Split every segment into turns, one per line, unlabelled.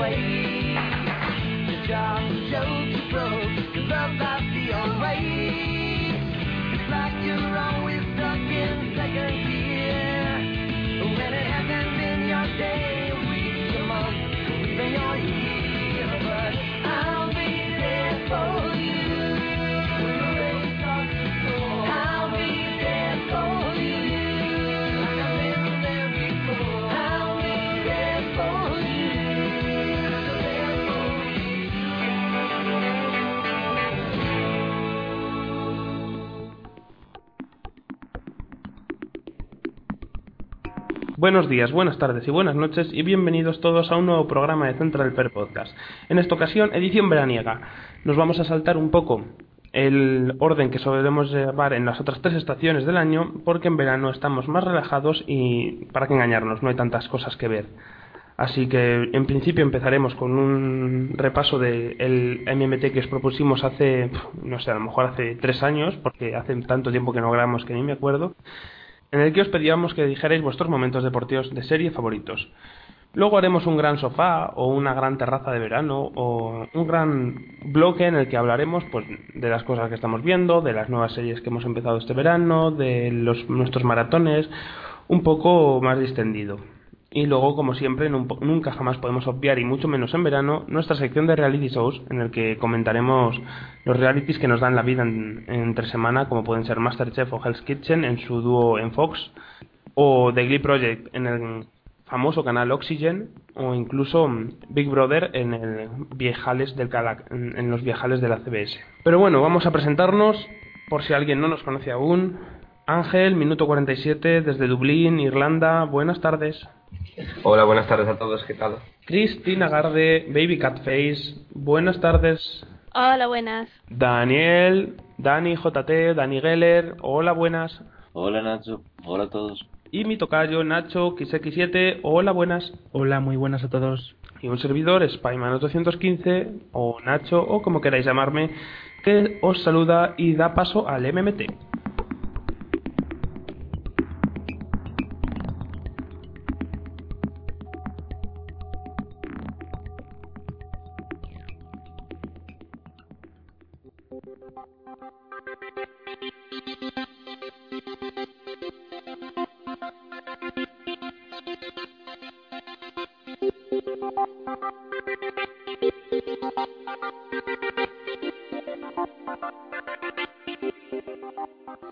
place.
Buenos días, buenas tardes y buenas noches y bienvenidos todos a un nuevo programa de Central Per Podcast. En esta ocasión, edición veraniega. Nos vamos a saltar un poco el orden que solemos llevar en las otras tres estaciones del año porque en verano estamos más relajados y para que engañarnos, no hay tantas cosas que ver. Así que en principio empezaremos con un repaso del MMT que os propusimos hace, no sé, a lo mejor hace tres años, porque hace tanto tiempo que no grabamos que ni me acuerdo en el que os pedíamos que dijerais vuestros momentos deportivos de serie favoritos. Luego haremos un gran sofá o una gran terraza de verano o un gran bloque en el que hablaremos pues de las cosas que estamos viendo, de las nuevas series que hemos empezado este verano, de los nuestros maratones, un poco más distendido. Y luego, como siempre, nun- nunca jamás podemos obviar, y mucho menos en verano, nuestra sección de reality shows, en el que comentaremos los realities que nos dan la vida en, entre semana, como pueden ser Masterchef o Hell's Kitchen en su dúo en Fox, o The Glee Project en el famoso canal Oxygen, o incluso mm, Big Brother en el viejales del Cala- en, en los viejales de la CBS. Pero bueno, vamos a presentarnos, por si alguien no nos conoce aún. Ángel, minuto 47, desde Dublín, Irlanda. Buenas tardes.
Hola, buenas tardes a todos, ¿qué tal?
Cristina Garde, Baby Catface. Buenas tardes.
Hola, buenas.
Daniel, Dani JT, Dani Geller. Hola, buenas.
Hola Nacho, hola a todos.
Y mi tocayo Nacho XX7. Hola, buenas.
Hola, muy buenas a todos.
Y un servidor, Spyman815, o Nacho, o como queráis llamarme, que os saluda y da paso al MMT.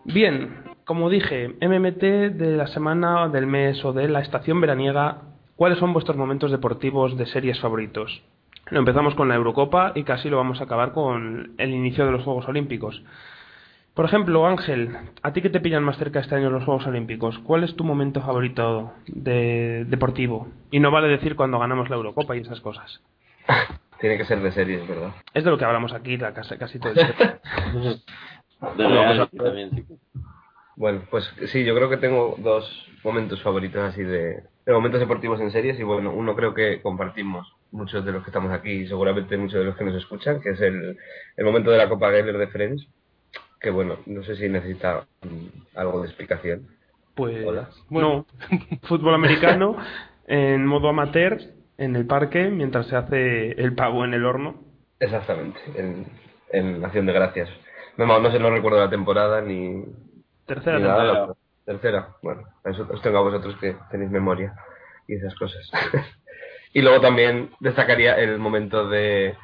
Bien, como dije, MMT de la semana, del mes o de la estación veraniega, ¿cuáles son vuestros momentos deportivos de series favoritos? Lo empezamos con la Eurocopa y casi lo vamos a acabar con el inicio de los Juegos Olímpicos. Por ejemplo, Ángel, a ti que te pillan más cerca este año los Juegos Olímpicos, ¿cuál es tu momento favorito de deportivo? Y no vale decir cuando ganamos la Eurocopa y esas cosas.
Tiene que ser de series, ¿verdad?
Es de lo que hablamos aquí la, casi, casi todo el tiempo.
De
pues,
también, sí.
Bueno, pues sí, yo creo que tengo dos momentos favoritos así de, de momentos deportivos en series y bueno, uno creo que compartimos muchos de los que estamos aquí y seguramente muchos de los que nos escuchan, que es el, el momento de la Copa Geller de Friends, que bueno, no sé si necesita mm, algo de explicación.
Pues
Hola.
bueno, fútbol americano en modo amateur en el parque mientras se hace el pavo en el horno.
Exactamente, en, en Acción de Gracias. No, no, no sé, no recuerdo la temporada ni,
Tercera
ni nada,
temporada.
la- tercera. Bueno, eso os tengo a vosotros que tenéis memoria y esas cosas. y luego también destacaría el momento de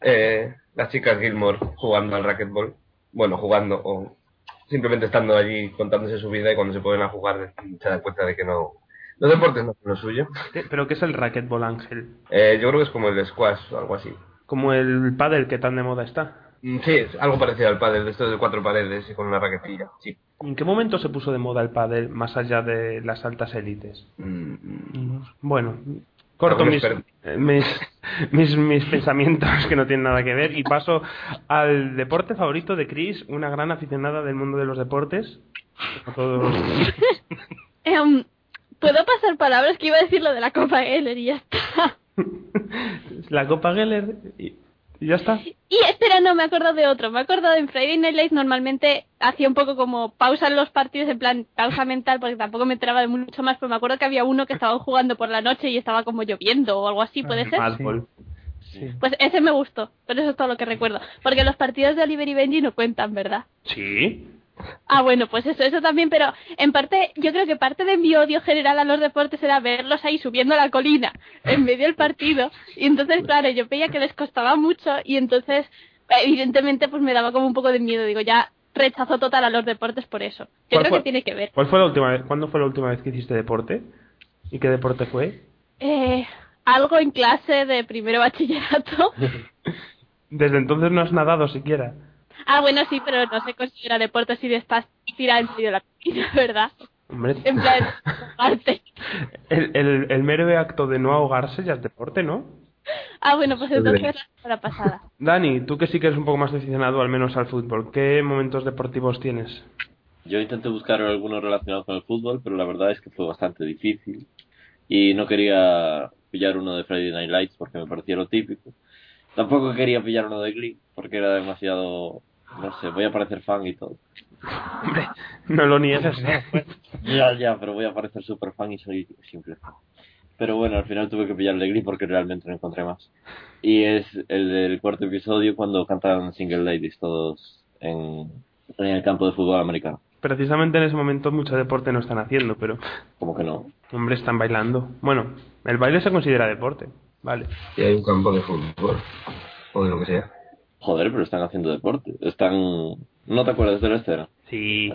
eh, las chicas Gilmore jugando al racquetball. Bueno, jugando o simplemente estando allí contándose su vida y cuando se ponen a jugar se dan cuenta de que no... Los deportes no son lo suyo.
¿Qué- ¿Pero qué es el racquetball, Ángel?
Eh, yo creo que es como el squash o algo así.
Como el pádel que tan de moda está.
Mm, Sí, es algo parecido al pádel, de estos de cuatro paredes y con una raquetilla. Sí.
¿En qué momento se puso de moda el pádel más allá de las altas élites?
Mm,
Bueno, corto mis, mis, mis, mis pensamientos que no tienen nada que ver y paso al deporte favorito de Chris, una gran aficionada del mundo de los deportes. A todos.
Em, ¿Puedo pasar palabras que iba a decir lo de la Copa Geller y ya está?
La Copa Geller. y- ¿Y ya está?
Y espera, no, me acuerdo de otro. Me acuerdo de en Friday Night Lights normalmente hacía un poco como pausa en los partidos, en plan pausa mental, porque tampoco me enteraba de mucho más, pero me acuerdo que había uno que estaba jugando por la noche y estaba como lloviendo o algo así, ¿puede
Ah,
ser?
Sí.
Pues ese me gustó, pero eso es todo lo que recuerdo. Porque los partidos de Oliver y Benji no cuentan, ¿verdad?
Sí.
Ah, bueno, pues eso, eso también, pero en parte, yo creo que parte de mi odio general a los deportes era verlos ahí subiendo la colina en medio del partido. Y entonces, claro, yo veía que les costaba mucho y entonces, evidentemente, pues me daba como un poco de miedo. Digo, ya rechazo total a los deportes por eso. Yo
¿Cuál
creo
fue?
que tiene que ver.
¿Cuál fue la última vez? ¿Cuándo fue la última vez que hiciste deporte? ¿Y qué deporte fue?
Eh, algo en clase de primero bachillerato.
Desde entonces no has nadado siquiera.
Ah, bueno, sí, pero no se considera deporte si estás tirada en medio de la piscina, ¿verdad?
Hombre.
En plan, parte.
El, el, el mero acto de no ahogarse ya es deporte, ¿no?
Ah, bueno, pues entonces la semana pasada.
Dani, tú que sí que eres un poco más aficionado al menos al fútbol, ¿qué momentos deportivos tienes?
Yo intenté buscar algunos relacionados con el fútbol, pero la verdad es que fue bastante difícil. Y no quería pillar uno de Friday Night Lights porque me parecía lo típico. Tampoco quería pillar uno de Glee porque era demasiado... No sé, voy a parecer fan y todo.
Hombre, no lo niegues.
Ya, ya, pero voy a parecer super fan y soy simple fan. Pero bueno, al final tuve que pillar el de Glee porque realmente no encontré más. Y es el del cuarto episodio cuando cantan Single Ladies todos en, en el campo de fútbol americano.
Precisamente en ese momento mucho deporte no están haciendo, pero
Como que no.
hombre, están bailando. Bueno, el baile se considera deporte, vale.
Y hay un campo de fútbol. O de lo que sea.
Joder, pero están haciendo deporte. Están... ¿No te acuerdas de la escena?
Sí,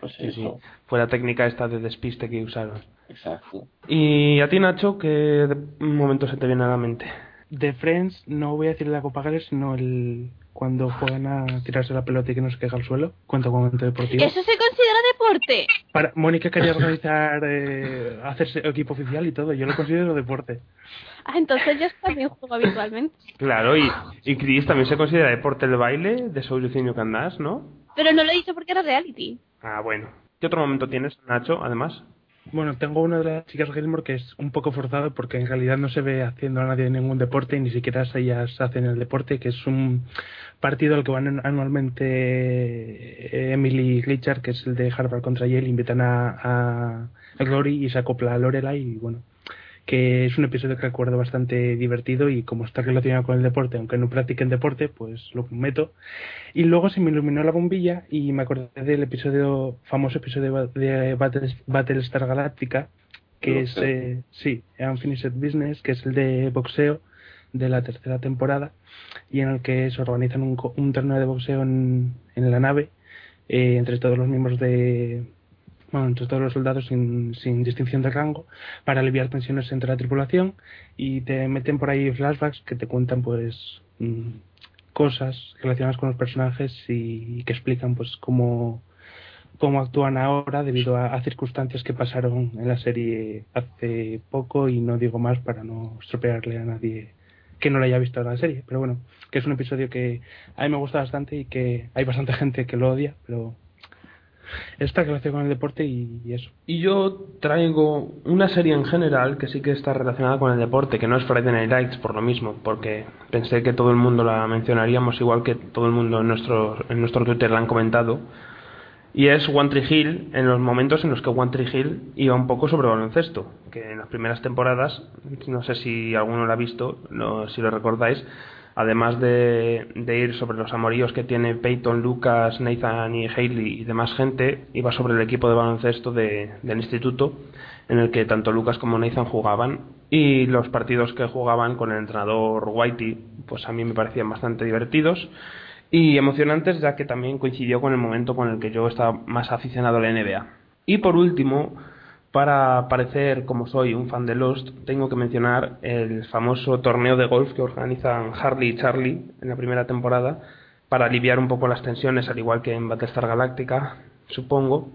Pues
sí, sí.
eso.
Fue la técnica esta de despiste que usaron.
Exacto.
Y a ti, Nacho, ¿qué momento se te viene a la mente?
De Friends, no voy a decir la Copa Gales, sino el cuando juegan a tirarse la pelota y que no se caiga al suelo. Cuenta como momento deportivo.
¿Eso se considera deporte?
Para, Mónica quería organizar, eh, hacerse equipo oficial y todo. Yo lo considero deporte.
Ah, entonces yo también juego habitualmente.
Claro, y, y Chris también se considera deporte el baile de Soy Luciño Candás, ¿no?
Pero no lo he dicho porque era reality.
Ah, bueno. ¿Qué otro momento tienes, Nacho, además?
Bueno, tengo uno de las chicas Gilmore que es un poco forzado porque en realidad no se ve haciendo a nadie ningún deporte y ni siquiera ellas hacen el deporte, que es un partido al que van anualmente eh, Emily y Richard, que es el de Harvard contra Yale, invitan a, a, a Glory y se acopla a Lorelai y bueno, que es un episodio que recuerdo bastante divertido y como está relacionado con el deporte, aunque no practiquen deporte, pues lo meto. Y luego se me iluminó la bombilla y me acordé del episodio, famoso episodio de Battle- Battlestar Galactica, que es, eh, sí, Unfinished Business, que es el de boxeo de la tercera temporada y en el que se organizan un, torneo de boxeo en, en la nave eh, entre todos los miembros de bueno, entre todos los soldados sin, sin distinción de rango para aliviar tensiones entre la tripulación y te meten por ahí flashbacks que te cuentan pues mm, cosas relacionadas con los personajes y, y que explican pues cómo cómo actúan ahora debido a, a circunstancias que pasaron en la serie hace poco y no digo más para no estropearle a nadie que no lo haya visto la serie, pero bueno, que es un episodio que a mí me gusta bastante y que hay bastante gente que lo odia, pero está relacionado con el deporte y, y eso.
Y yo traigo una serie en general que sí que está relacionada con el deporte, que no es Friday Night Lights por lo mismo, porque pensé que todo el mundo la mencionaríamos igual que todo el mundo en nuestro, en nuestro Twitter la han comentado. Y es One Tree Hill en los momentos en los que One Tree Hill iba un poco sobre baloncesto, que en las primeras temporadas, no sé si alguno lo ha visto, no, si lo recordáis, además de, ir sobre los amoríos que tiene Peyton, Lucas, Nathan y Haley y demás gente, iba sobre el equipo de baloncesto de- del instituto, en el que tanto Lucas como Nathan jugaban, y los partidos que jugaban con el entrenador Whitey, pues a mí me parecían bastante divertidos y emocionantes, ya que también coincidió con el momento con el que yo estaba más aficionado a la NBA. Y por último, para parecer como soy un fan de Lost, tengo que mencionar el famoso torneo de golf que organizan Harley y Charlie en la primera temporada para aliviar un poco las tensiones, al igual que en Battlestar Galactica, supongo,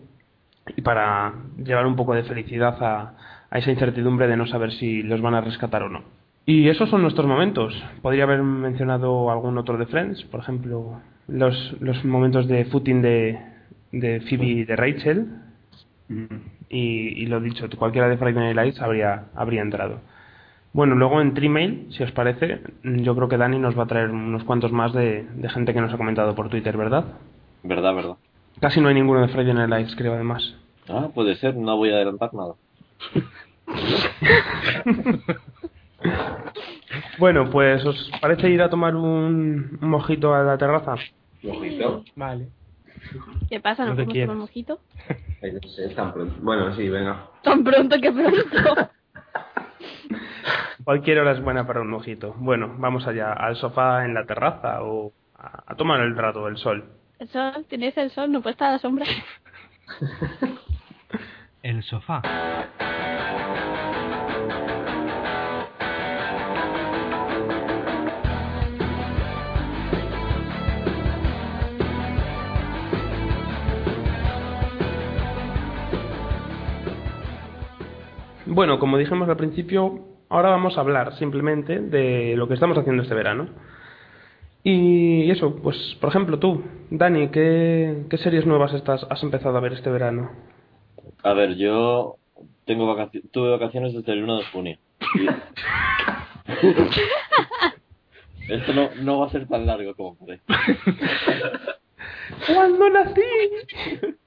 y para llevar un poco de felicidad a, esa incertidumbre de no saber si los van a rescatar o no. Y esos son nuestros momentos. Podría haber mencionado algún otro de Friends, por ejemplo, los, momentos de footing de, de Phoebe y de Rachel, y, y lo dicho, cualquiera de Friday Night Lights habría, habría entrado. Bueno, luego en Trimail, si os parece, yo creo que Dani nos va a traer unos cuantos más de, de gente que nos ha comentado por Twitter, ¿verdad?
Verdad, verdad.
Casi no hay ninguno de Friday Night Lights, creo, además.
Ah, puede ser, no voy a adelantar nada.
Bueno, pues ¿os parece ir a tomar un, un mojito a la terraza?
Mojito.
Vale.
¿Qué pasa? ¿No podemos tomar mojito?
No sé, tan pronto. Bueno, sí, venga.
Tan pronto que pronto.
Cualquier hora es buena para un mojito. Bueno, vamos allá, al sofá en la terraza o a, a tomar el rato, el sol.
El sol, tienes el sol, no puede estar a la sombra.
El sofá.
Bueno, como dijimos al principio, ahora vamos a hablar simplemente de lo que estamos haciendo este verano. Y eso, pues, por ejemplo, tú, Dani, ¿qué, qué series nuevas estás, has empezado a ver este verano?
A ver, yo tengo vacaci- tuve vacaciones desde el 1 de junio. Y- Esto no, no va a ser tan largo como parece.
¿Cuándo nací?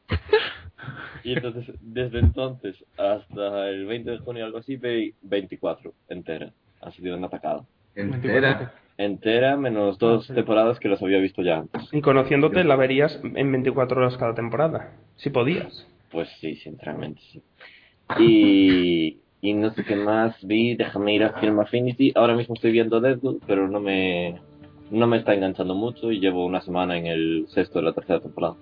Y entonces, desde entonces hasta el 20 de junio, algo así, ve 24 entera. Ha sido una atacada.
Entera.
Entera, menos dos
Ah,
temporadas que las había visto ya antes.
Y conociéndote, la verías en 24 horas cada temporada, si podías.
Pues sí, sinceramente sí. Y, y no sé qué más vi, déjame ir a Film Affinity. Ahora mismo estoy viendo Deadpool, pero no me, no me está enganchando mucho y llevo una semana en el sexto de la tercera temporada.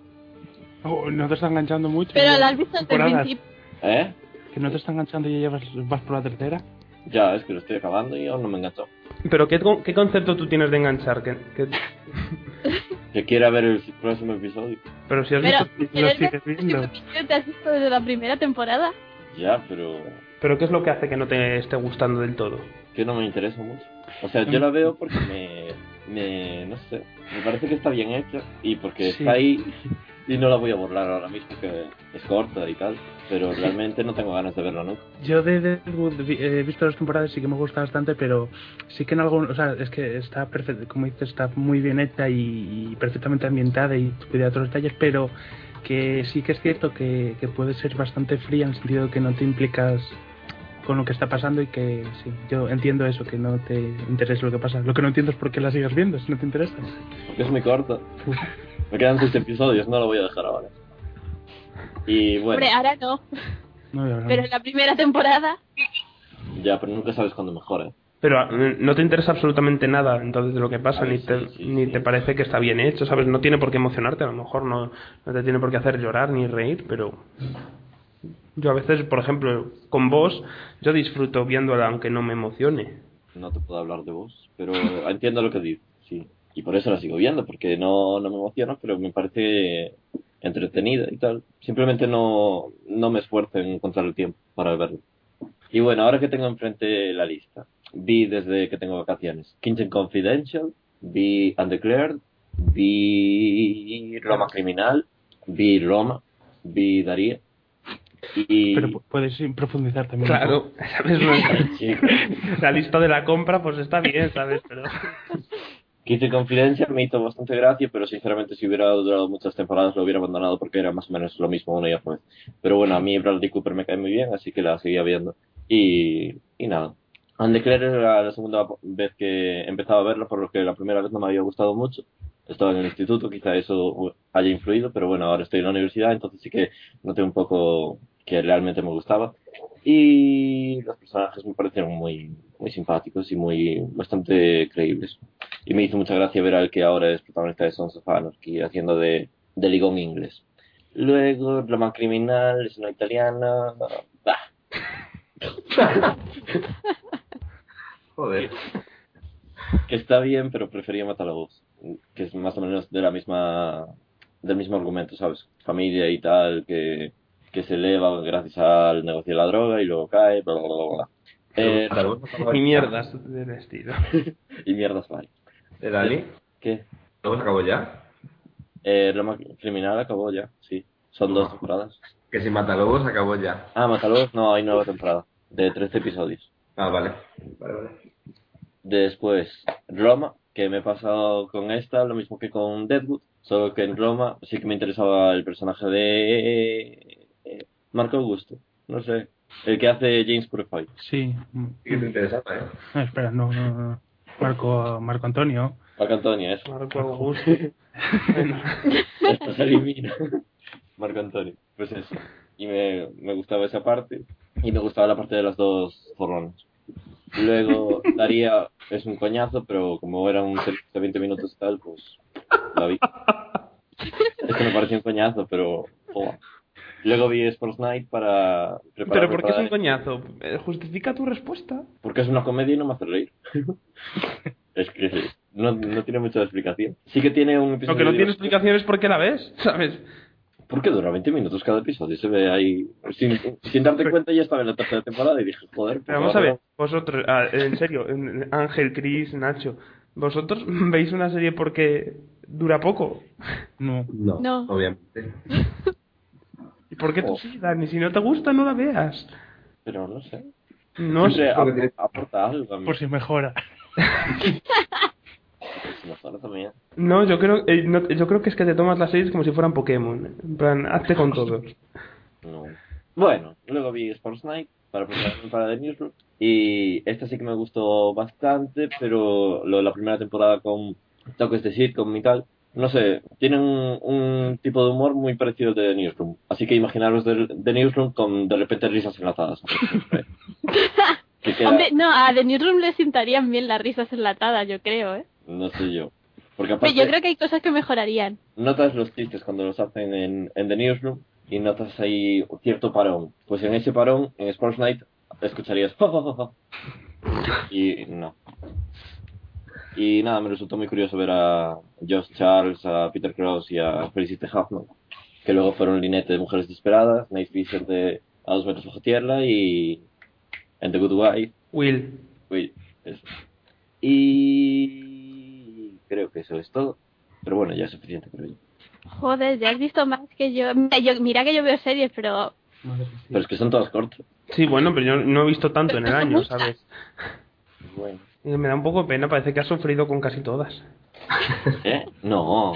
Oh, no te está enganchando mucho.
Pero la has visto desde el principio.
¿Eh?
Que no te está enganchando y ya llevas, vas por la tercera.
Ya, es que lo estoy acabando y aún no me enganchó.
Pero ¿qué, qué concepto tú tienes de enganchar? ¿Qué- qué-
Que quiera ver el próximo episodio.
Pero si has
Pero,
visto...
lo sigues viendo.
te has visto desde la primera temporada.
Ya, pero
Pero ¿qué es lo que hace que no te esté gustando del todo?
que no me interesa mucho. O sea, yo la veo porque me, me, no sé, me parece que está bien hecha y porque
Sí.
está ahí y no la voy a borrar ahora mismo que es corta y tal, pero realmente no tengo ganas de verla nunca.
Yo de Deadwood vi- he visto dos temporadas y sí que me gusta bastante, pero sí que en algún, o sea, es que está perfecto, como dices, está muy bien hecha y, y perfectamente ambientada y cuida todos los detalles, pero que sí que es cierto que, que puede ser bastante fría en el sentido de que no te implicas con lo que está pasando y que sí, yo entiendo eso, que no te interesa lo que pasa. Lo que no entiendo es por qué la sigas viendo, si no te interesa.
Porque es muy corta. Me quedan seis episodios, no la voy a dejar ahora. Y bueno,
Hombre, ahora no. Pero en la primera temporada.
ya, pero nunca sabes cuándo mejora.
Pero eh, no te interesa absolutamente nada entonces de lo que pasa, ni,
sí,
te,
sí,
ni
sí.
te parece que está bien hecho, ¿sabes? No tiene por qué emocionarte, a lo mejor no, no te tiene por qué hacer llorar ni reír, pero yo a veces, por ejemplo, con vos, yo disfruto viéndola aunque no me emocione.
No te puedo hablar de vos, pero entiendo lo que dices, sí. Y por eso la sigo viendo, porque no, no me emociona, pero me parece entretenida y tal. Simplemente no, no me esfuerzo en encontrar el tiempo para verlo. Y bueno, ahora que tengo enfrente la lista, vi desde que tengo vacaciones Kitchen Confidential, vi Undeclared, vi Roma Criminal, vi Roma, vi Daría y...
Pero pu- puedes profundizar también.
Claro, ¿sabes?
Sí.
la lista de la compra pues está bien, ¿sabes? Pero...
Kitchen Confidential me hizo bastante gracia, pero sinceramente si hubiera durado muchas temporadas lo hubiera abandonado porque era más o menos lo mismo una y otra vez. Pero bueno, a mí Bradley Cooper me cae muy bien, así que la seguía viendo. Y, y nada. Undeclared era la segunda vez que empezaba a verla, por lo que la primera vez no me había gustado mucho. Estaba en el instituto, quizá eso haya influido, pero bueno, ahora estoy en la universidad, entonces sí que noté un poco que realmente me gustaba. Y los personajes me parecieron muy, muy simpáticos y muy bastante creíbles. Y me hizo mucha gracia ver al que ahora es protagonista de Sons of Anarchy haciendo de, de ligón inglés. Luego, Roma Criminal, es una italiana. Bah,
Joder.
que está bien, pero prefería Matalobos, que es más o menos de la misma del mismo argumento, ¿sabes? Familia y tal, que, que se eleva gracias al negocio de la droga y luego cae, bla, bla, bla, bla. Eh,
y mierdas del estilo.
y mierdas varias.
¿De Dani?
¿Qué?
¿Luego se acabó ya?
Eh, Roma Criminal acabó ya, sí. Son dos temporadas.
Que si Matalobos acabó ya.
Ah, Matalobos, no, hay nueva temporada, de 13 episodios.
Ah, vale. Vale, vale.
Después, Roma, que me he pasado con esta, lo mismo que con Deadwood, solo que en Roma sí que me interesaba el personaje de eh, Marco Augusto, no sé, el que hace James Purify.
Sí.
Que te interesaba, ¿eh?
No, espera, no, no, no. Marco, Marco Antonio.
Marco Antonio, eso.
Marco Augusto. Bueno,
Esto se elimina. Marco Antonio, pues eso. Y me, me gustaba esa parte, y me gustaba la parte de las dos zorrones. Luego, Daría es un coñazo, pero como era un servicio de 20 minutos y tal, pues la vi. Es que me pareció un coñazo, pero... joder. Luego vi Sports Night para prepararme
Pero ¿por qué es un coñazo? Eh, Justifica tu respuesta.
Porque es una comedia y no me hace reír. es que no, no tiene mucha explicación. Sí que tiene un episodio...
Lo que no tiene explicación es por qué la ves, ¿sabes?
¿Por qué dura 20 minutos cada episodio? Se ve ahí... Sin, sin darte cuenta ya estaba en la tercera temporada y dije, joder...
Pero
pues
vamos a ver, vosotros, ah, en serio, Ángel, Chris, Nacho, ¿vosotros veis una serie porque dura poco?
No.
No,
No.
obviamente.
¿Y por qué tú
Oh.
sí, Dani? Si no te gusta, no la veas.
Pero no sé.
No
Siempre
sé.
porque
aporta algo mí.
Por si mejora.
Mejor también.
No, yo creo, eh, no- yo creo que es que te tomas las series como si fueran Pokémon. En plan, hazte con todos.
No. Bueno, luego vi Sports Night para prepararme para The Newsroom. Y esta sí que me gustó bastante, pero lo de la primera temporada con toques de sitcom y tal, no sé, tienen un, tipo de humor muy parecido al de The Newsroom. Así que imaginaros The, The Newsroom con de repente risas enlatadas. que queda,
Hombre, no, a The Newsroom le sentarían bien las risas enlatadas, yo creo, ¿eh?
no sé yo. Porque
Pero yo creo que hay cosas que mejorarían.
notas los chistes cuando los hacen en, en The Newsroom y notas ahí cierto parón. Pues en ese parón, en Sports Night, escucharías y no. Y nada, me resultó muy curioso ver a Josh Charles, a Peter Cross y a Felicity Huffman, que luego fueron Linette de Mujeres Desesperadas, Nate Fisher de A dos metros bajo tierra y en The Good Wife.
Will.
Uy, eso. Y creo que eso es todo. Pero bueno, ya es suficiente, creo yo.
Joder, ya has visto más que yo. Mira, yo- mira que yo veo series, pero.
Pero es que son todas cortas.
Sí, bueno, pero yo no he visto tanto en el año, ¿sabes?
Bueno.
Me da un poco de pena, parece que has sufrido con casi todas.
¿Eh? No.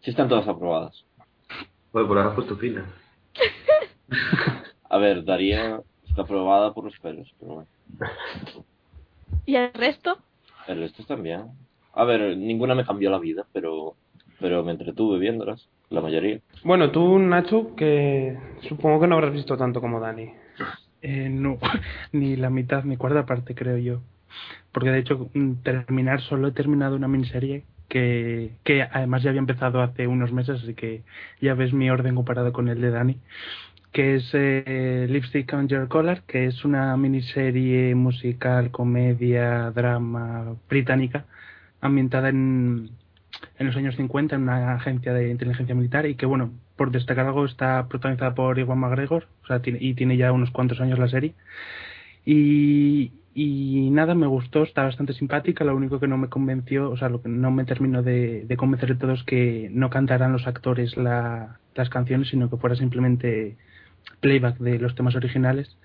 Sí están todas aprobadas.
Joder, pues ahora puesto fina.
A ver, Daría está aprobada por los pelos, pero bueno.
¿y el resto?
El resto también. A ver, ninguna me cambió la vida, pero pero me entretuve viéndolas, la mayoría.
Bueno, tú, Nacho, que supongo que no habrás visto tanto como Dani.
Eh, no, ni la mitad, ni cuarta parte, creo yo. Porque de hecho, mm, terminar, solo he terminado una miniserie que, que además ya había empezado hace unos meses, así que ya ves mi orden comparado con el de Dani. Que es eh, Lipstick on Your Collar, que es una miniserie musical, comedia, drama británica, ambientada en, en los años 50 en una agencia de inteligencia militar y que, bueno, por destacar algo, está protagonizada por Iwan McGregor o sea, tiene, y tiene ya unos cuantos años la serie. Y, y nada, me gustó, está bastante simpática. Lo único que no me convenció, o sea, lo que no me terminó de, de convencer de todo es que no cantaran los actores la, las canciones, sino que fuera simplemente playback de los temas originales.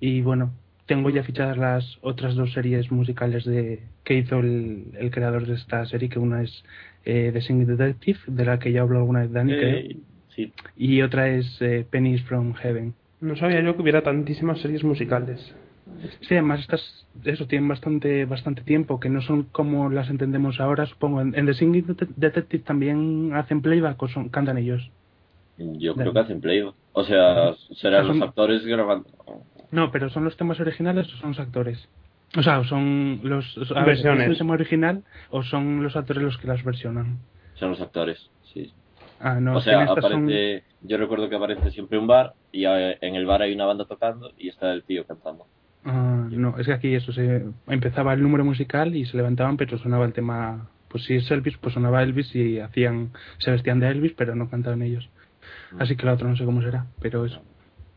Y bueno, tengo ya fichadas las otras dos series musicales de que hizo el, el creador de esta serie, que una es eh, The Singing Detective, de la que ya habló alguna vez Dani, creo,
Eh, sí.
y otra es eh, Pennies from Heaven.
No sabía yo que hubiera tantísimas series musicales.
Sí, además estas, eso, tienen bastante bastante tiempo, que no son como las entendemos ahora, supongo. En, en The Singing Det- Detective también hacen playback o son, cantan ellos.
Yo creo que hacen playback. O sea, serán
Son-
los actores grabando.
No, pero ¿son los temas originales o son los actores? O sea, son los... a ver,
Versiones.
¿es el tema original o son los actores los que las versionan?
Son los actores, sí.
Ah, no,
o sea,
son-
aparece. Yo recuerdo que aparece siempre un bar y eh, en el bar hay una banda tocando y está el tío cantando.
Ah, no, es que aquí eso se empezaba el número musical y se levantaban, pero sonaba el tema. Pues si es Elvis, pues sonaba Elvis y hacían, se vestían de Elvis, pero no cantaban ellos. Así que la otra no sé cómo será, pero eso.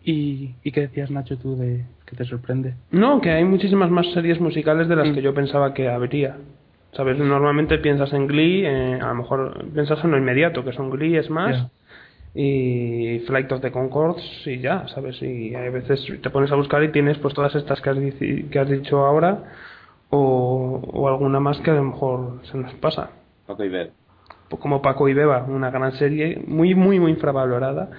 ¿Y, y qué decías, Nacho, tú de que te sorprende?
No, que hay muchísimas más series musicales de las
Mm.
que yo pensaba que habría. ¿Sabes? Normalmente piensas en Glee, eh, a lo mejor piensas en lo inmediato, que son Glee, Smash,
Ya.
Y Flight of the Concords y ya, ¿sabes? Y hay veces te pones a buscar y tienes pues todas estas que has, dici- que has dicho ahora o, o alguna más que a lo mejor se nos pasa.
Paco y Beb.
Pues como Paco y Beba, una gran serie muy, muy, muy infravalorada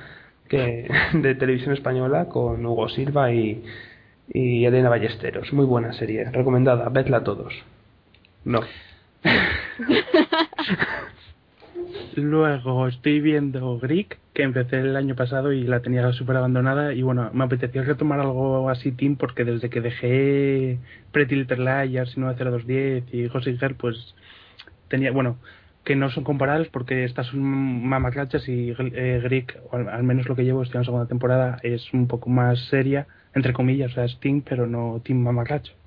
que, de televisión española con Hugo Silva y, y Elena Ballesteros. Muy buena serie, recomendada, vedla a todos. No.
Luego estoy viendo Greek, que empecé el año pasado y la tenía súper abandonada. Y bueno, me apetecía retomar algo así, Team, porque desde que dejé Pretty Little Liars y 90210 y Gossip Girl, pues tenía, bueno, que no son comparables porque estas son mamaclachas y eh, Greek, o al, al menos lo que llevo, estoy en la segunda temporada, es un poco más seria, entre comillas, o sea, es Team, pero no Team mamaclacho.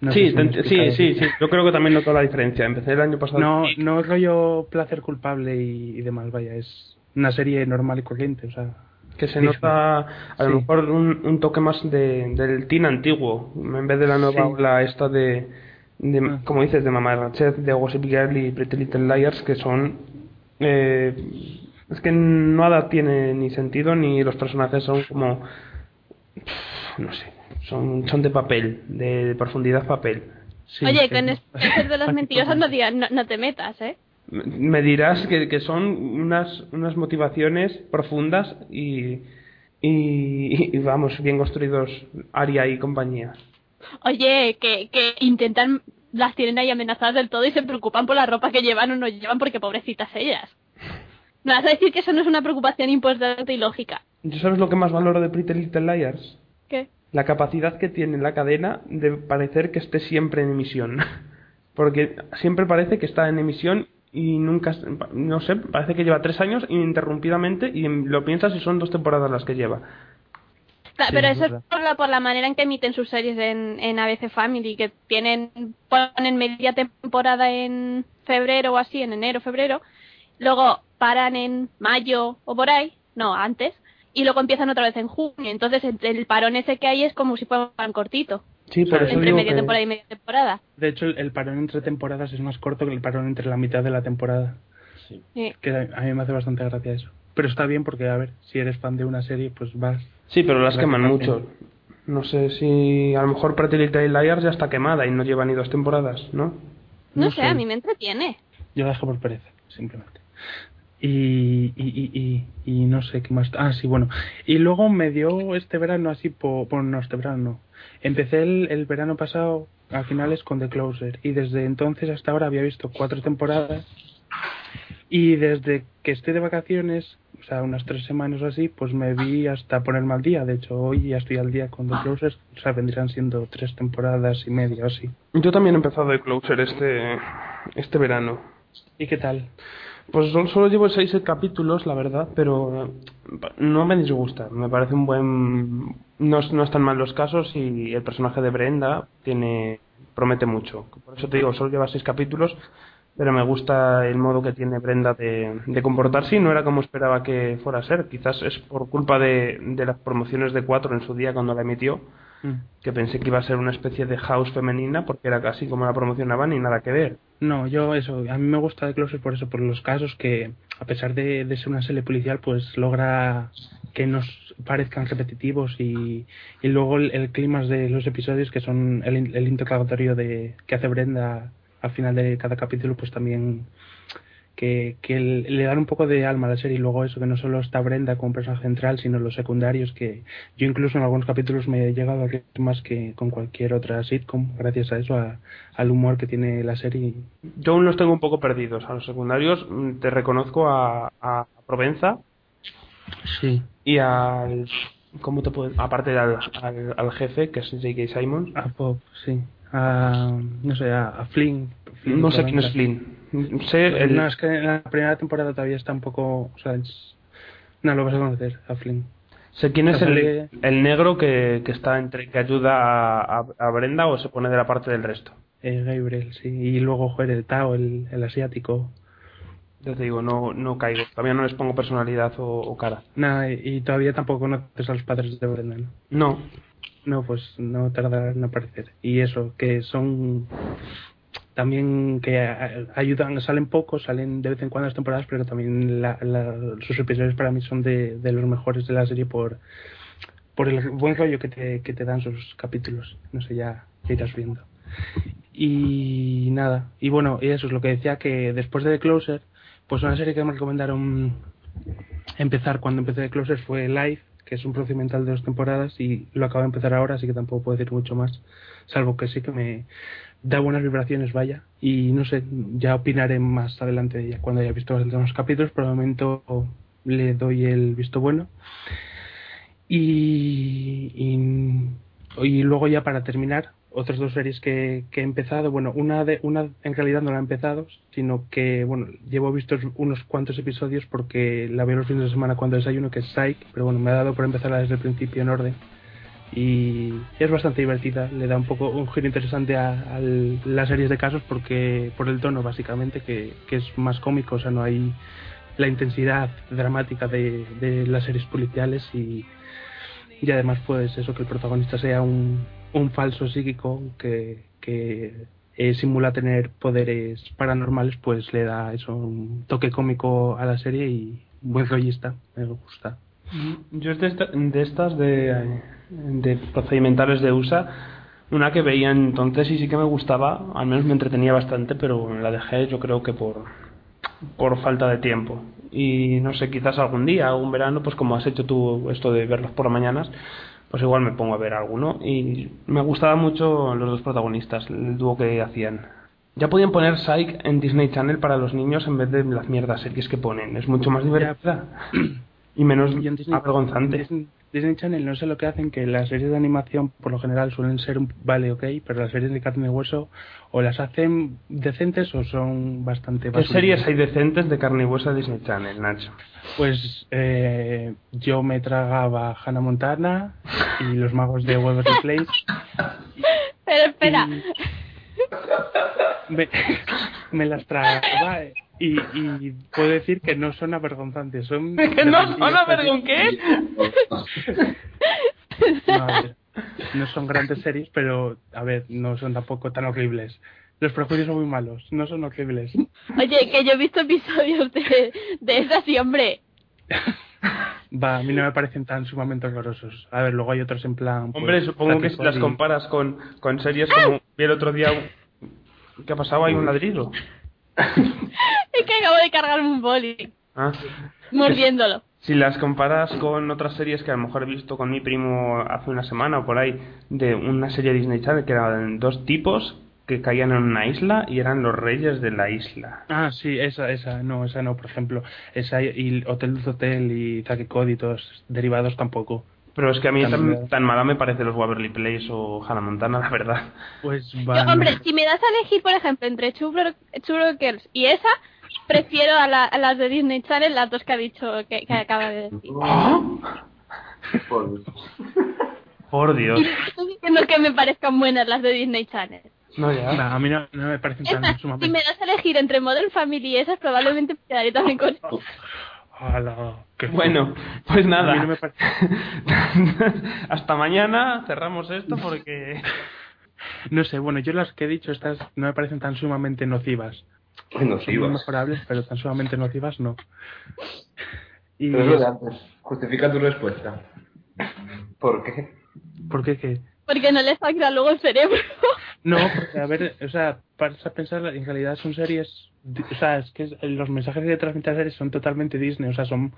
No
sí,
si
sí, sí, yo creo que también noto la diferencia. Empecé el año pasado.
No, no rollo placer culpable y, y demás, vaya, es una serie normal y corriente, o sea,
que se nota a lo
Sí.
mejor un, un toque más de, del teen antiguo en vez de la nueva
Sí.
ola esta de, de
Ah.
como dices de Mamá Ratchet de Gossip Girl y Pretty Little Liars que son eh, es que nada tiene ni sentido ni los personajes son como no sé son son de papel de, de profundidad papel
sí,
Oye,
que-
con Spencer de los mentirosos no, no, no te metas, ¿eh?
Me- dirás que, que son unas, unas motivaciones profundas y, y, y, vamos, bien construidos Aria y compañía.
Oye, que, que intentan, las tienen ahí amenazadas del todo y se preocupan por la ropa que llevan o no llevan porque pobrecitas ellas. Me vas a decir que eso no es una preocupación importante y lógica.
¿Yo sabes lo que más valoro de Pretty Little Liars? La capacidad que tiene la cadena de parecer que esté siempre en emisión. Porque siempre parece que está en emisión y nunca, no sé, parece que lleva tres años ininterrumpidamente y lo piensas y son dos temporadas las que lleva.
Sí,
pero
es
eso es por la, por la manera en que emiten sus series en, en ABC Family, que tienen ponen media temporada en febrero o así, en enero, febrero, luego paran en mayo o por ahí, no, antes, y luego empiezan otra vez en junio. Entonces el, el parón ese que hay es como si fuera un cortito,
Sí, por eso
entre media temporada y media temporada.
De hecho, el, el parón entre temporadas es más corto que el parón entre la mitad de la temporada.
Sí.
Sí.
Que a, a mí me hace bastante gracia eso. Pero está bien porque, a ver, si eres fan de una serie, pues vas.
Sí, pero las
La
queman
que
mucho. No sé si a lo mejor Pretty Little Liars ya está quemada y no lleva ni dos temporadas, ¿no?
No,
No
sé,
sé.
a mí me entretiene.
Yo la dejo por pereza, simplemente. Y, y, y, y, no sé qué más. Ah, sí, bueno. Y luego me dio este verano así, por, bueno, no, este verano no. Empecé el, el verano pasado a finales con The Closer y desde entonces hasta ahora había visto cuatro temporadas y desde que estoy de vacaciones, o sea, unas tres semanas o así, pues me vi hasta ponerme al día. De hecho, hoy ya estoy al día con The Closer, o sea, vendrían siendo tres temporadas y media o así.
Yo también he empezado de Closer este, este verano.
¿Y qué tal?
Pues solo, llevo seis capítulos, la verdad, pero eh, no me disgusta. Me parece un buen... No, no están mal los casos y el personaje de Brenda tiene promete mucho. Por eso te digo, solo lleva seis capítulos, pero me gusta el modo que tiene Brenda de, de comportarse y no era como esperaba que fuera a ser. Quizás es por culpa de, de las promociones de Cuatro en su día cuando la emitió,
Mm.
que pensé que iba a ser una especie de house femenina porque era casi como la promocionaban y nada que ver.
No, yo eso, a mí me gusta The Closer por eso, por los casos que, a pesar de, de ser una serie policial, pues logra que nos parezcan repetitivos y, y luego el, clima de los episodios que son el, el interrogatorio de que hace Brenda al final de cada capítulo, pues también que, le dan un poco de alma a la serie y luego eso, que no solo está Brenda como personaje central, sino los secundarios, que yo incluso en algunos capítulos me he llegado a reír más que con cualquier otra sitcom, gracias a eso, a- al humor que tiene la serie.
Yo aún los tengo un poco perdidos. A los secundarios mm, te reconozco a, a Provenza
Sí.
y al. ¿Cómo te puedo.? Aparte al, al, al jefe, que es J.K. Simons.
A Pop, sí. A, no sé, a, a Flynn. Flynn
No sé quién es Flynn. El.
No, es que en la primera temporada todavía está un poco... O sea, es... No, lo vas a conocer, a Flynn.
Sé quién es el, el negro que, que está entre. que ayuda a, a, a Brenda o se pone de la parte del resto.
Eh, Gabriel, sí. Y luego, joder, el Tao, el, el asiático.
Ya te digo, no, no caigo. Todavía no les pongo personalidad o, o cara.
Nada, y, y todavía tampoco conoces a los padres de Brenda, ¿no?
No.
No, pues no tardarán en aparecer. Y eso, que son también que ayudan, salen pocos, salen de vez en cuando las temporadas, pero también la- la- sus episodios para mí son de, de los mejores de la serie por, por el buen rollo que te, que te dan sus capítulos. No sé, ya, ya irás viendo. Y nada, y bueno, eso es lo que decía que después de The Closer, pues una serie que me recomendaron empezar cuando empecé The Closer fue Live, que es un procedimental de dos temporadas y lo acabo de empezar ahora, así que tampoco puedo decir mucho más, salvo que sí que me da buenas vibraciones, vaya, y no sé, ya opinaré más adelante ya cuando haya visto los capítulos, por el momento le doy el visto bueno. Y, y, luego ya para terminar, otras dos series que, que he empezado, bueno, una de una en realidad no la he empezado, sino que bueno, llevo vistos unos cuantos episodios porque la veo los fines de semana cuando desayuno, que es Psych, pero bueno, me ha dado por empezarla desde el principio en orden y es bastante divertida, le da un poco un giro interesante a, a las series de casos porque por el tono básicamente que, que es más cómico, o sea, no hay la intensidad dramática de, de las series policiales y, además pues eso que el protagonista sea un, falso psíquico que, que eh, simula tener poderes paranormales pues le da eso un toque cómico a la serie y buen rollista me gusta.
Yo es de, esta- de estas de, de procedimentales de USA, una que veía entonces y sí que me gustaba, al menos me entretenía bastante, pero la dejé yo creo que por, por falta de tiempo. Y no sé, quizás algún día, un verano, pues como has hecho tú esto de verlos por las mañanas, pues igual me pongo a ver alguno. Y me gustaban mucho los dos protagonistas, el dúo que hacían. Ya podían poner Psych en Disney Channel para los niños en vez de las mierdas series que ponen. Es mucho más divertida. Y menos
Y en Disney-
avergonzante.
Disney, Disney Channel no sé lo que hacen, que las series de animación por lo general suelen ser un vale, ok, pero las series de carne y hueso o las hacen decentes o son bastante
¿Qué
basurillas.
series hay decentes de carne y hueso de Disney Channel, Nacho?
Pues eh, yo me tragaba Hannah Montana y los magos de Waverly Place.
Pero espera,
Me, me las tragaba eh, y, y puedo decir que no son avergonzantes, son...
¿Que no son
divertidas,
avergon qué?
No, a ver, no son grandes series, pero a ver, no son tampoco tan horribles. Los prejuicios son muy malos, no son horribles.
oye, que yo he visto episodios de, de esas y hombre,
Va, a mí no me parecen tan sumamente horrorosos. A ver, luego hay otros en plan. pues,
Hombre, supongo que si las comparas con, con series como vi el otro día... ¿Qué ha pasado? Hay un ladrillo.
es que acabo de cargarme un boli,
Ah.
mordiéndolo.
Si las comparas con otras series que a lo mejor he visto con mi primo hace una semana o por ahí, de una serie Disney Channel que eran dos tipos que caían en una isla y eran los reyes de la isla.
Ah, sí, esa, esa, no, esa no, por ejemplo. Esa y Hotel Dulce Hotel y Zack y Cody, todos derivados tampoco.
Pero es que a mí tan, tan mala me parece los Waverly Place o Hannah Montana, la verdad.
Pues
Yo,
van.
hombre, si me das a elegir, por ejemplo, entre Bro- True Girls y esa, prefiero a, la- a las de Disney Channel, las dos que ha dicho, que, que acaba de decir.
Por Dios.
Y no estoy diciendo que me parezcan buenas las de Disney Channel.
No, ya.
Nah, a mí no, no me parecen
Es
tan
más, si
sumamente.
me das a elegir entre Modern Family y esas, probablemente me quedaré también con
Bueno, pues nada.
no
Hasta mañana cerramos esto porque...
No sé, bueno, yo las que he dicho, estas no me parecen tan sumamente nocivas.
Ay,
Son muy
nocivas.
mejorables, pero tan sumamente nocivas no. Y
Pero es de antes. Justifica tu respuesta. ¿Por qué?
¿Por qué qué?
porque no les sangra luego el cerebro.
No, porque a ver, o sea, para pensar, en realidad son series, o sea, es que es- los mensajes que transmiten las series son totalmente Disney, o sea, son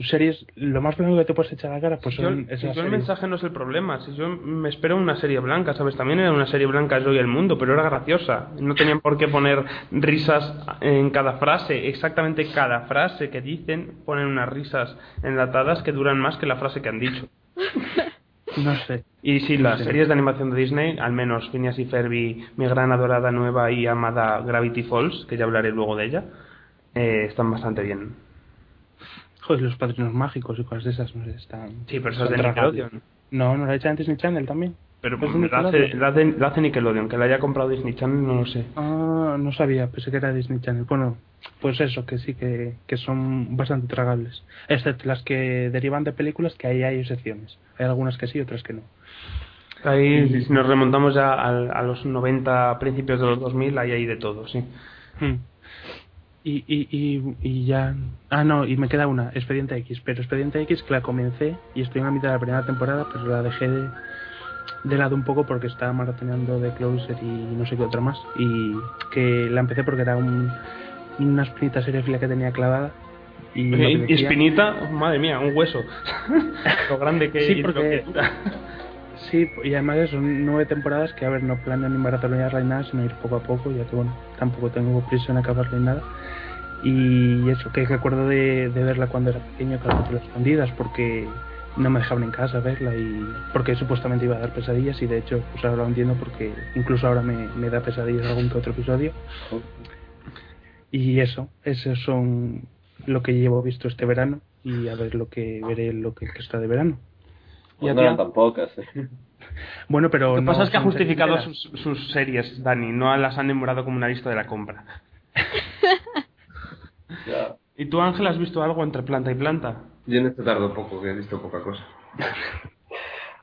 series, lo más blanco que te puedes echar a la cara, pues
Si yo,
son
si
esas
yo el mensaje no es el problema, si yo me espero una serie blanca, ¿sabes? También era una serie blanca Yo y el Mundo, pero era graciosa. No tenían por qué poner risas en cada frase, exactamente cada frase que dicen, ponen unas risas enlatadas que duran más que la frase que han dicho.
No sé.
Y sí, las series de animación de Disney, al menos Phineas y Ferb, Mi Gran Adorada Nueva y amada Gravity Falls, que ya hablaré luego de ella, eh, están bastante bien.
Joder, los padrinos mágicos y cosas de esas, no están...
Sí, pero eso es
son
de. Nickelodeon.
No, no la echan en Disney Channel también.
Pero
¿Es de
la hace, la, hace, la hace- Nickelodeon, que la haya comprado Disney Channel no lo sé.
Ah, no sabía, pensé que era Disney Channel. Bueno, pues eso, que sí, que, que son bastante tragables. Excepto las que derivan de películas, que ahí hay excepciones. Hay algunas que sí, otras que no.
Ahí, si nos remontamos ya a, los 90, principios de los 2000, ahí hay de todo, sí.
Hmm. Y, y, y, y ya. Ah, no, y me queda una, Expediente X. Pero Expediente X que la comencé y estoy en la mitad de la primera temporada, pero la dejé de, de lado un poco porque estaba maratoneando de Closer y no sé qué otra más. Y que la empecé porque era un, una espinita seriefila que tenía clavada. Y
espinita, madre mía, un hueso. lo grande que
Sí,
lo
porque-
que.
Sí, y además son nueve temporadas que, a ver, no planeo ni maratonearla ni nada, sino ir poco a poco, ya que, bueno, tampoco tengo prisa en acabarla ni nada. Y eso, que recuerdo de, de verla cuando era pequeño, claro, las escondidas, porque no me dejaban en casa verla y porque supuestamente iba a dar pesadillas y de hecho, pues ahora lo entiendo porque incluso ahora me, me da pesadillas algún que otro episodio. Y eso, esos son lo que llevo visto este verano y a ver lo que veré lo que, que está de verano.
Y a
no
ti,
eran tan pocas. ¿eh?
Bueno, pero
Lo que
no
pasa es que ha justificado sus, sus series, Dani, no las han demorado como una lista de la compra.
Ya.
¿Y tú, Ángel, has visto algo entre planta y planta?
Yo en esto tardo poco, que he visto poca cosa.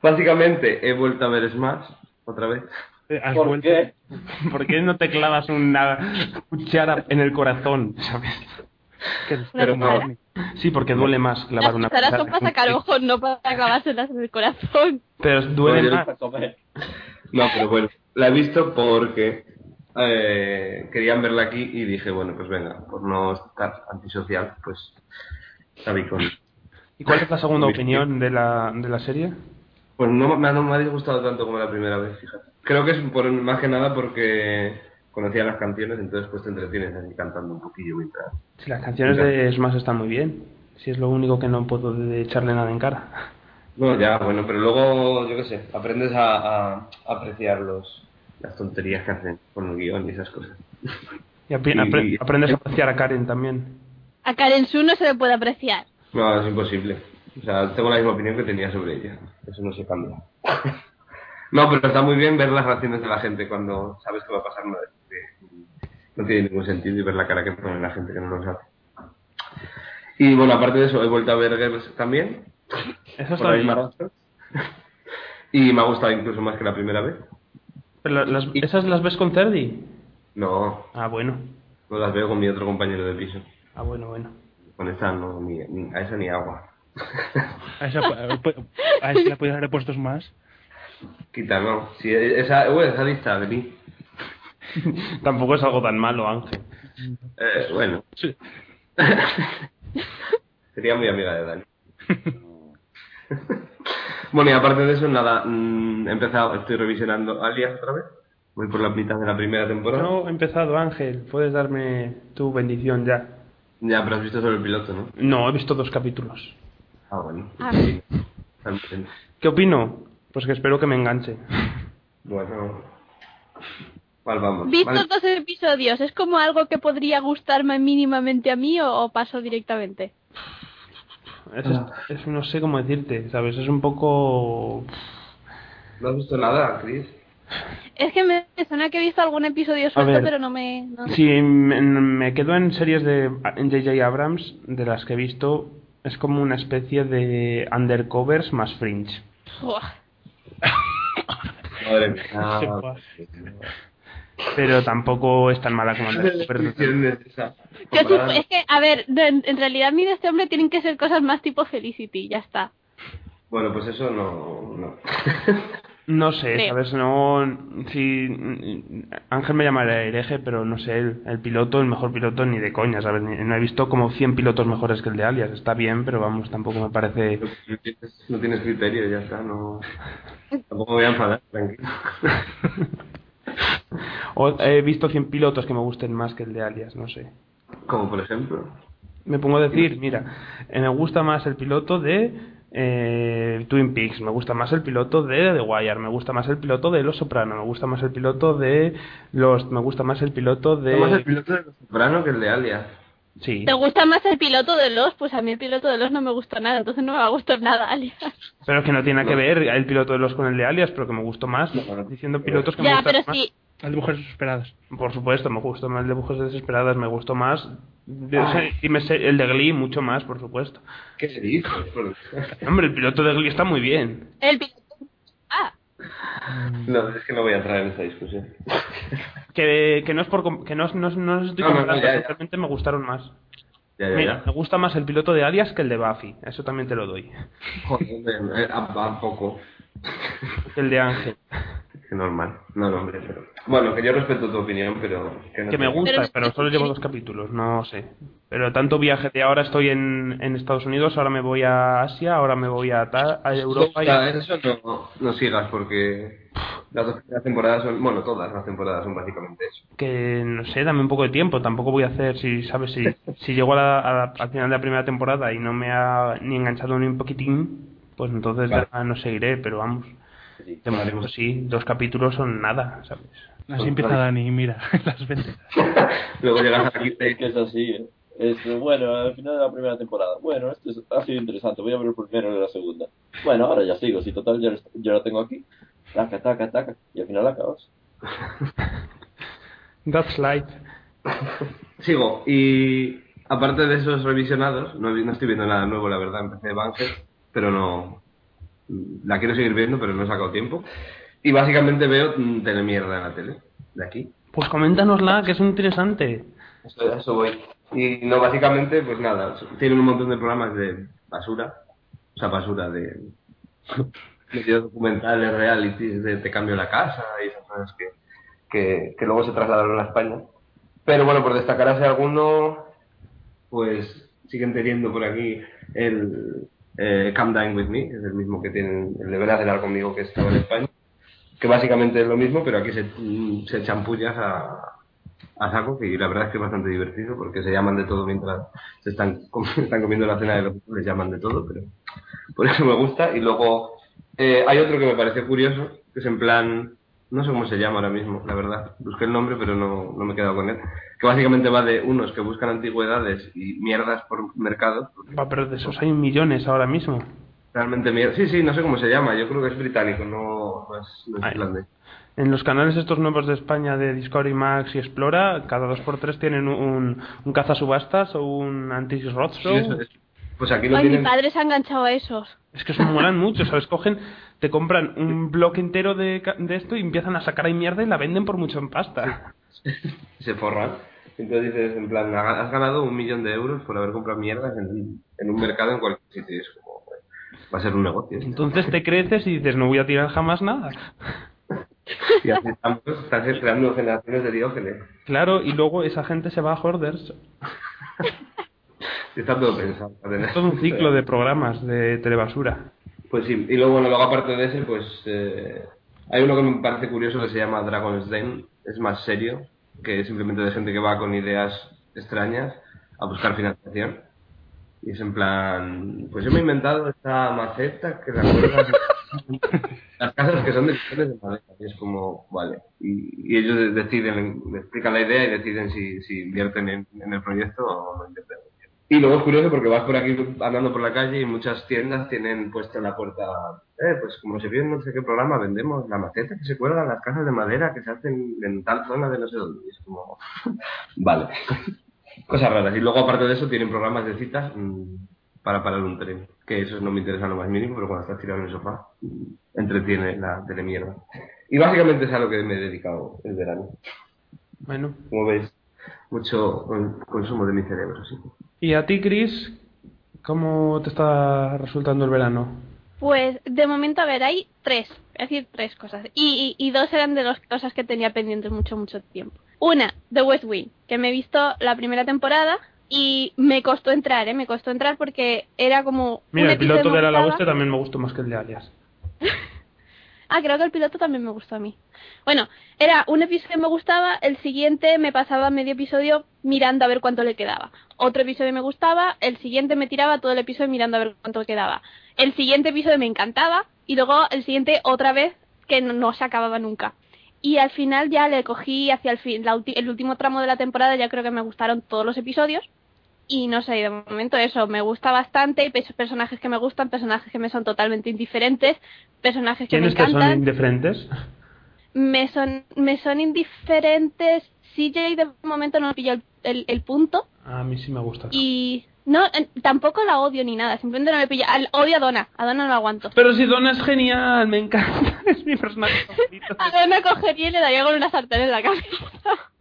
Básicamente, he vuelto a ver Smash otra vez.
Eh, ¿Has
¿Por
vuelto?
qué?
¿Por qué no te clavas una cuchara en el corazón? ¿sabes?
Pero no,
Sí, porque duele más clavar
Las
una
cucharas
cuchara
son para sacar ojos, no para clavárselas en el corazón.
Pero duele
No,
más.
Para comer.
No, pero bueno, la he visto porque eh, querían verla aquí y dije, bueno, pues venga, por no estar antisocial, pues la vi con...
¿Y cuál es la segunda opinión de la, de la serie?
Pues no me ha, no me ha disgustado tanto como la primera vez, fíjate. Creo que es por, más que nada porque conocía las canciones, entonces pues te entretienes así cantando un poquillo mientras...
Si las canciones de Smash están muy bien. Si es lo único que no puedo de echarle nada en cara.
No, ya, bueno, pero luego, yo qué sé, aprendes a, a apreciar los, las tonterías que hacen con el guion y esas cosas.
Y
Y-
apre- aprendes a apreciar a Karen también.
A Karen Su no se le puede apreciar.
No, es imposible. O sea, tengo la misma opinión que tenía sobre ella. Eso no se cambia. no, pero está muy bien ver las reacciones de la gente cuando sabes que va a pasar. No, no tiene ningún sentido y ver la cara que pone la gente que no lo sabe. Y bueno, aparte de eso, he vuelto a ver Girls también.
Eso está bien.
Y me ha gustado incluso más que la primera vez.
Pero la- las- ¿Esas las ves con Cerdi?
No,
Ah, bueno.
no las veo con mi otro compañero de piso.
Ah, bueno, bueno.
Con esta no, ni, ni- a esa ni agua.
A esa, a esa le podías haber puesto más.
Quita, no. Si esa, bueno, esa lista, vení.
Tampoco es algo tan malo, Ángel.
Eh, bueno,
Sí.
sería muy amiga de Dani. bueno, y aparte de eso, nada, mm, he empezado, estoy revisionando Alias otra vez. Voy por la mitad de la primera temporada.
No he empezado, Ángel. Puedes darme tu bendición ya.
Ya, pero has visto solo el piloto, ¿no?
No, he visto dos capítulos.
Ah, bueno.
Ah.
Sí.
¿Qué opino? Pues que espero que me enganche.
Bueno. ¿Cuál vamos?
Vistos
Vale.
dos episodios, ¿es como algo que podría gustarme mínimamente a mí o, o paso directamente?
Es, es- no sé cómo decirte, ¿sabes? Es un poco...
¿No has visto nada, Chris?
Es que me suena que he visto algún episodio suelto,
ver.
pero no me... no.
Si me, me quedo en series de J.J. Abrams, de las que he visto, es como una especie de undercovers más fringe.
Madre mía.
Pero tampoco es tan mala como
¿Qué
undercover.
descripción es esa?
Yo sí- es que, a ver, en, en realidad a mí de este hombre tienen que ser cosas más tipo Felicity, ya está.
Bueno, pues eso no... no.
No sé. ¿sabes? No, si Ángel me llamará hereje, pero no sé, el, el piloto, el mejor piloto ni de coña, ¿sabes? Ni- No he visto como 100 pilotos mejores que el de Alias. Está bien, pero vamos, tampoco me parece...
No tienes, no tienes criterio, ya está, no... Tampoco me voy a enfadar, tranquilo.
O he visto 100 pilotos que me gusten más que el de Alias, no sé.
Como por ejemplo...
Me pongo a decir, mira, eh, me gusta más el piloto de eh, Twin Peaks, me gusta más el piloto de The Wire, me gusta más el piloto de Los Soprano, me gusta más el piloto de Lost, me gusta más el piloto de...
Más el piloto de Los Soprano que el de Alias.
Sí,
¿Te gusta más el piloto de los? Pues a mí el piloto de los no me gusta nada, entonces no me va a gustar nada, alias.
pero es que no tiene nada que ver el piloto de Los con el de Alias, pero que me gustó más,
No,
diciendo pilotos que me gustan
pero
más.
de mujeres esperadas.
Por supuesto, me gustó más el de Mujeres Desesperadas, me gustó más... de- o sea, y me sé- el de Glee mucho más, por supuesto.
¿Qué se dice?
Hombre, el piloto de Glee está muy bien.
el piloto... Ah,
No, es que no voy a entrar en esta discusión.
Que, que no es por que no, no, no estoy
No, no, no,
comparando,
ya, ya.
simplemente me gustaron más.
Ya, ya,
Mira,
ya.
me gusta más el piloto de Alias que el de Buffy, eso también te lo doy.
Joder, eh, a, a poco.
Que el de Ángel.
Que normal. No, no, hombre, pero... Bueno, que yo respeto tu opinión, pero... Que, no
Que me gusta,
Pero-
pero solo llevo dos capítulos, no sé. Pero tanto viaje de ahora estoy en, en Estados Unidos, ahora me voy a Asia, ahora me voy a, ta- a Europa y...
Ya, eso no, no sigas porque las dos primeras temporadas son, bueno, todas las temporadas son básicamente eso.
que no sé, dame un poco de tiempo, tampoco voy a hacer, si sabes, si, si llego a la- a la- al final de la primera temporada y no me ha ni enganchado ni un poquitín, pues entonces
Vale.
ya no seguiré, pero vamos,
Sí.
de momento sí, dos capítulos son nada, ¿sabes?
Así empieza Dani, mira, las ventas.
Luego llegas aquí
Es que es así, ¿eh? Es, bueno, al final de la primera temporada. Bueno, esto es- ha sido interesante. Voy a ver el primero y la segunda. Bueno, ahora ya sigo. Si total ya, ya lo tengo aquí. Taca, taca, taca. Y al final acabas.
That's life.
Sigo, y aparte de esos revisionados, no, no estoy viendo nada nuevo, la verdad, empecé Banker, pero no... La quiero seguir viendo, pero no he sacado tiempo. Y básicamente veo telemierda en la tele, de aquí.
Pues coméntanosla, que es interesante.
Eso, eso voy. Y no, básicamente, pues nada, tienen un montón de programas de basura, o sea, basura de medios documentales, realities, de te cambio la casa y esas cosas que, que, que luego se trasladaron a España. Pero bueno, por destacar así alguno, pues siguen teniendo por aquí el eh, Come Dine With Me, es el mismo que tienen el deber cenar conmigo que estaba en España, que básicamente es lo mismo, pero aquí se, mm, se echan pullas a, a saco, que la verdad es que es bastante divertido, porque se llaman de todo mientras se están, com- están comiendo la cena de los les llaman de todo, pero por eso me gusta. Y luego eh, hay otro que me parece curioso, que es en plan, no sé cómo se llama ahora mismo, la verdad, busqué el nombre pero no, no me he quedado con él, que básicamente va de unos que buscan antigüedades y mierdas por mercados,
Va, pero de esos hay millones ahora mismo.
realmente mierda. Sí, sí, no sé cómo se llama, yo creo que es británico, no, no es, no es irlandés.
En los canales estos nuevos de España de Discovery Max y Explora, cada dos por tres tienen un, un cazasubastas o un anti roadshow.
Sí. Pues aquí lo
Ay, mi
tienen...
padre se ha enganchado a esos.
Es que eso molan mucho, ¿sabes? Cogen, te compran un bloque entero de, esto y empiezan a sacar ahí mierda y la venden por mucho en pasta.
se forran. Entonces dices, en plan, "Ha- has ganado un millón de euros por haber comprado mierdas en, en un mercado en cualquier sitio. Y es como, "Joder, va a ser un negocio. esto".
Entonces te creces y dices, no voy a tirar jamás nada.
Y así estamos, estás creando generaciones de diógenes.
Claro, y luego esa gente se va a Hoarders.
Está todo pensado.
Es todo un ciclo de programas de telebasura.
Pues sí, y luego, bueno, luego aparte de ese, pues eh, hay uno que me parece curioso que se llama Dragon's Den, es más serio, que es simplemente de gente que va con ideas extrañas a buscar financiación. Y es en plan, pues yo me he inventado esta maceta que la cuelgas las casas que son de de madera. Y es como, vale. Y, y ellos deciden, explican la idea y deciden si, si invierten en, en el proyecto o no invierten. Y luego es curioso porque vas por aquí andando por la calle y muchas tiendas tienen puesta en la puerta, eh, pues como se vio en no sé qué programa, vendemos la maceta que se cuelga en las casas de madera que se hacen en tal zona de no sé dónde. Es como, vale. Cosas raras. Y luego aparte de eso tienen programas de citas mm, para parar un tren. Que esos no me interesan lo más mínimo, pero cuando estás tirado en el sofá, mm, entretiene la telemierda. Y básicamente es a lo que me he dedicado el verano.
Bueno.
Como veis, mucho con- consumo de mi cerebro, sí.
¿Y a ti, Chris? ¿Cómo te está resultando el verano?
Pues de momento, a ver, hay tres, es decir, tres cosas. Y, y, y dos eran de las cosas que tenía pendientes mucho, mucho tiempo. Una, The West Wing, que me he visto la primera temporada y me costó entrar, ¿eh? Me costó entrar porque era como...
Mira,
un
el piloto de la. Oeste también me gustó más que el de Alias.
Ah, creo que el piloto también me gustó a mí. Bueno, era un episodio me gustaba, el siguiente me pasaba medio episodio mirando a ver cuánto le quedaba. Otro episodio me gustaba, el siguiente me tiraba todo el episodio mirando a ver cuánto le quedaba. El siguiente episodio me encantaba y luego el siguiente otra vez que no, se acababa nunca. Y al final ya le cogí hacia el fin, la el último tramo de la temporada ya creo que me gustaron todos los episodios. Y no sé, de momento eso, me gusta bastante, personajes que me gustan, personajes que me son totalmente indiferentes, personajes que me
¿Quiénes te
encantan
son indiferentes?
me son me son indiferentes CJ de momento no pilló el, el, el punto
A mí sí me gusta.
y no eh, tampoco la odio ni nada simplemente no me pilla al odio a Donna a Donna no la aguanto
Pero si Donna es genial, me encanta. es mi personaje favorito.
A ver, me cogería y le daría con una sartén en la cabeza.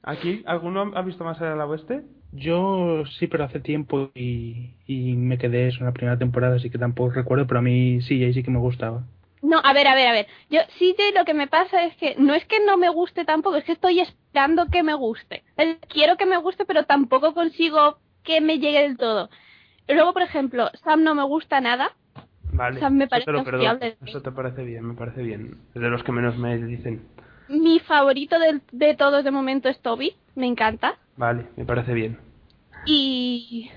Aquí, ¿alguno ha visto más allá del oeste?
Yo sí, pero hace tiempo y, y me quedé eso en la primera temporada, así que tampoco recuerdo, pero a mí sí, ahí sí que me gustaba.
No, a ver, a ver, a ver. Yo sí que lo que me pasa es que no es que no me guste tampoco, es que estoy esperando que me guste. Quiero que me guste, pero tampoco consigo que me llegue del todo. Luego, por ejemplo, Sam no me gusta nada.
Vale,
Sam me
eso
parece
te lo perdono.
confiable.
Eso te parece bien, me parece bien. Es de los que menos me dicen.
Mi favorito del- de, todos de momento es Toby, me encanta.
Vale, me parece bien.
Y.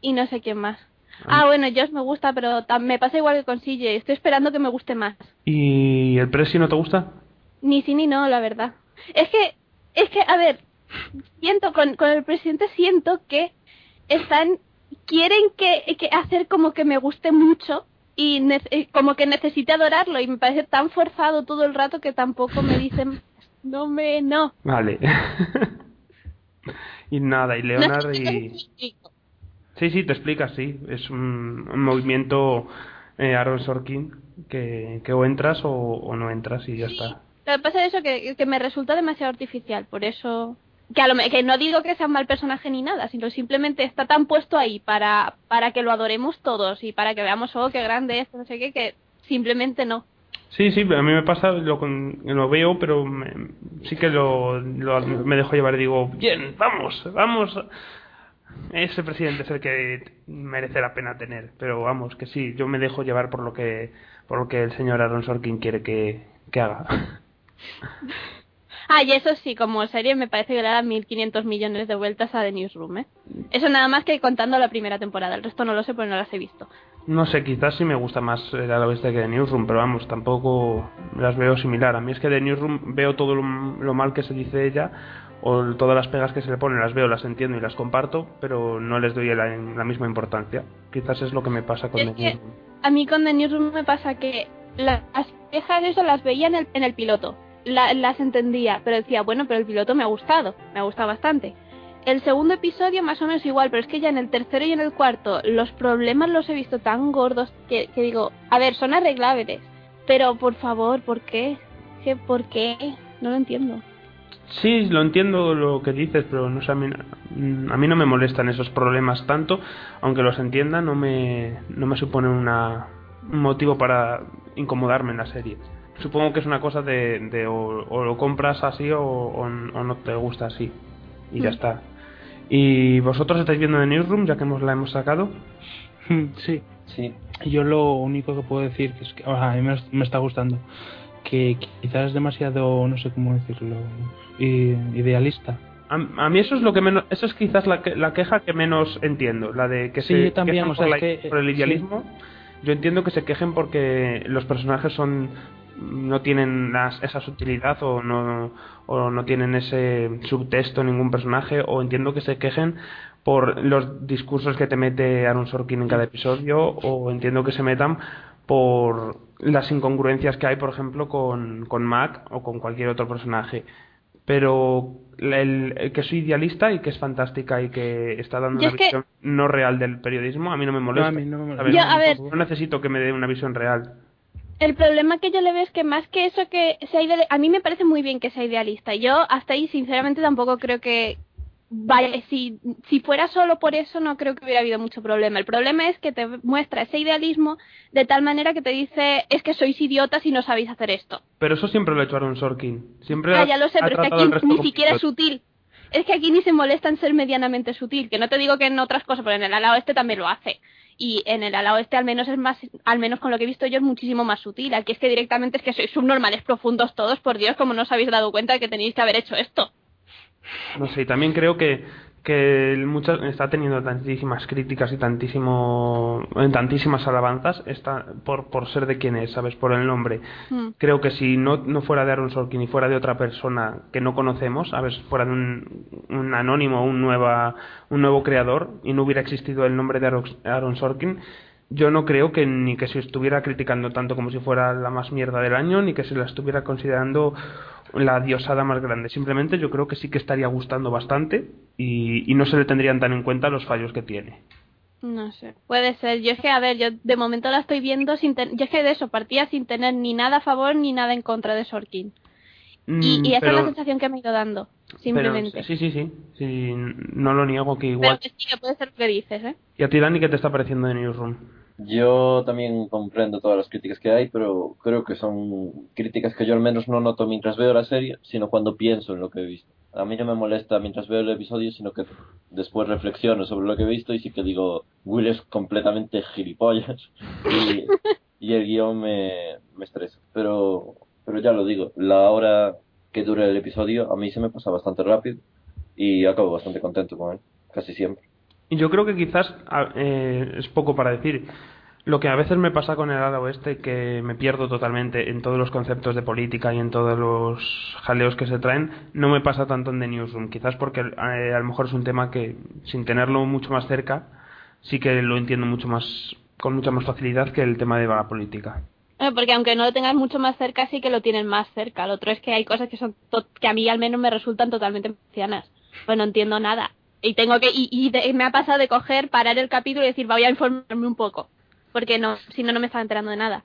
Y no sé quién más. Ah, bueno, Josh me gusta, pero me pasa igual que con CJ. Estoy esperando que me guste más.
¿Y el Presi no te gusta?
Ni sí ni no, la verdad. Es que, es que, a ver, siento, con, con el presidente siento que están, quieren que, que hacer como que me guste mucho y eh, como que necesite adorarlo y me parece tan forzado todo el rato que tampoco me dicen, no me, no.
Vale. y nada, y
No
Leonard
me
y... Sí, sí, te explicas, sí. Es un, un movimiento eh, Aaron Sorkin que, que o entras o, o no entras y ya
Sí.
está.
Lo que pasa es eso, que, que me resulta demasiado artificial, por eso... Que, a lo, que no digo que sea un mal personaje ni nada, sino simplemente está tan puesto ahí para, para que lo adoremos todos y para que veamos, oh, qué grande es, no sé qué, que simplemente no.
Sí, sí, a mí me pasa, lo, con- lo veo, pero me- sí que lo, lo- me dejo llevar y digo, bien, vamos, vamos. Ese presidente es el que merece la pena tener, pero vamos, que sí, yo me dejo llevar por lo que, por lo que el señor Aaron Sorkin quiere que, que haga.
Ah, y eso sí, como serie me parece que le da 1.500 millones de vueltas a The Newsroom, ¿eh? Eso nada más que contando la primera temporada, el resto no lo sé porque no las he visto.
No sé, quizás sí me gusta más el al oeste que The Newsroom, pero vamos, tampoco las veo similar. A mí es que The Newsroom veo todo lo, lo mal que se dice ella, o todas las pegas que se le ponen, las veo, las entiendo y las comparto, pero no les doy la, la misma importancia. Quizás es lo que me pasa con
Es
The
que-
Newsroom.
A mí con The Newsroom me pasa que las quejas eso las veía en el, en el piloto, La- las entendía, pero decía, bueno, pero el piloto me ha gustado, me ha gustado bastante. El segundo episodio más o menos igual, pero es que ya en el tercero y en el cuarto los problemas los he visto tan gordos que, digo, a ver, son arreglables, pero por favor, ¿por qué? ¿Qué, ¿Por qué? No lo entiendo.
Sí, lo entiendo lo que dices, pero no sé, a mí, a no me molestan esos problemas tanto, aunque los entienda, no me, no me supone una, un motivo para incomodarme en la serie. Supongo que es una cosa de, de o, o lo compras así o, o, o no te gusta así. Y ya
Mm.
está. ¿Y vosotros estáis viendo The Newsroom, ya que hemos, la hemos sacado?
Sí,
Sí.
yo lo único que puedo decir que es que o sea, a mí me, me está gustando que quizás es demasiado, no sé cómo decirlo, i- idealista.
A, a mí eso es lo que menos, eso es quizás la, que- la queja que menos entiendo, la de que
Sí,
se
yo también, o sea,
por, la-
que,
por el idealismo. Yo entiendo que se quejen porque los personajes son no tienen las- esa sutilidad o no o no tienen ese subtexto en ningún personaje o entiendo que se quejen por los discursos que te mete Aaron Sorkin en cada episodio o entiendo que se metan por las incongruencias que hay, por ejemplo, con, con Mac o con cualquier otro personaje. Pero la- el, el que es idealista y que es fantástica y que está dando
Yo
una
es que-
visión no real del periodismo, a mí no me molesta.
a mí no me molesta.
a ver-
No necesito que me dé una visión real.
El problema que yo le veo es que más que eso que sea idealista, a mí me parece muy bien que sea idealista. Yo hasta ahí sinceramente tampoco creo que vaya, si, si fuera solo por eso no creo que hubiera habido mucho problema. El problema es que te muestra ese idealismo de tal manera que te dice es que sois idiotas y no sabéis hacer esto.
Pero eso siempre lo ha hecho Aaron Sorkin. Siempre
Ah,
ha-
ya lo sé, pero es que aquí ni siquiera es sutil. Es que aquí ni se molesta en ser medianamente sutil, que no te digo que en otras cosas, pero en el ala oeste también lo hace. Y en el ala oeste al menos es más, al menos con lo que he visto yo es muchísimo más sutil. Aquí es que directamente es que sois subnormales profundos todos, por Dios, como no os habéis dado cuenta de que tenéis que haber hecho esto.
No sé, y también creo que, que el muchas, está teniendo tantísimas críticas y tantísimo, eh, tantísimas alabanzas está, por, por ser de quien es, ¿sabes? Por el nombre.
Hmm.
Creo que si no, no fuera de Aaron Sorkin y fuera de otra persona que no conocemos, ¿sabes? Fuera de un, un anónimo, un, nueva, un nuevo creador y no hubiera existido el nombre de Aaron Sorkin, yo no creo que ni que se estuviera criticando tanto como si fuera la más mierda del año, ni que se la estuviera considerando la diosada más grande. Simplemente yo creo que sí que estaría gustando bastante y, y no se le tendrían tan en cuenta los fallos que tiene.
No sé, puede ser. Yo es que, a ver, yo de momento la estoy viendo sin ten- Yo es que de eso partía sin tener ni nada a favor ni nada en contra de Sorkin. Y,
Mm,
y esa
pero-
es la sensación que me he ido dando, simplemente.
pero- sí, sí, sí, sí. No lo niego que
Pero
igual.
que sí, que puede ser lo que dices, ¿eh?
¿Y a ti, Dani, qué te está pareciendo de Newsroom?
Yo también comprendo todas las críticas que hay, pero creo que son críticas que yo al menos no noto mientras veo la serie, sino cuando pienso en lo que he visto. A mí no me molesta mientras veo el episodio, sino que después reflexiono sobre lo que he visto y sí que digo, Will es completamente gilipollas y, el guion me, estresa. Pero, pero ya lo digo, la hora que dure el episodio a mí se me pasa bastante rápido y acabo bastante contento con él, casi siempre.
Y yo creo que quizás a- eh, es poco para decir. Lo que a veces me pasa con el ala oeste, que me pierdo totalmente en todos los conceptos de política y en todos los jaleos que se traen, no me pasa tanto en The Newsroom. Quizás porque eh, a lo mejor es un tema que, sin tenerlo mucho más cerca, sí que lo entiendo mucho más, con mucha más facilidad que el tema de la política.
Porque aunque no lo tengas mucho más cerca, sí que lo tienen más cerca. Lo otro es que hay cosas que son que a mí al menos me resultan totalmente marcianas. Pues no entiendo nada. Y tengo que y, y me ha pasado de coger, parar el capítulo y decir, voy a informarme un poco. Porque no, si no, no me estaba enterando de nada.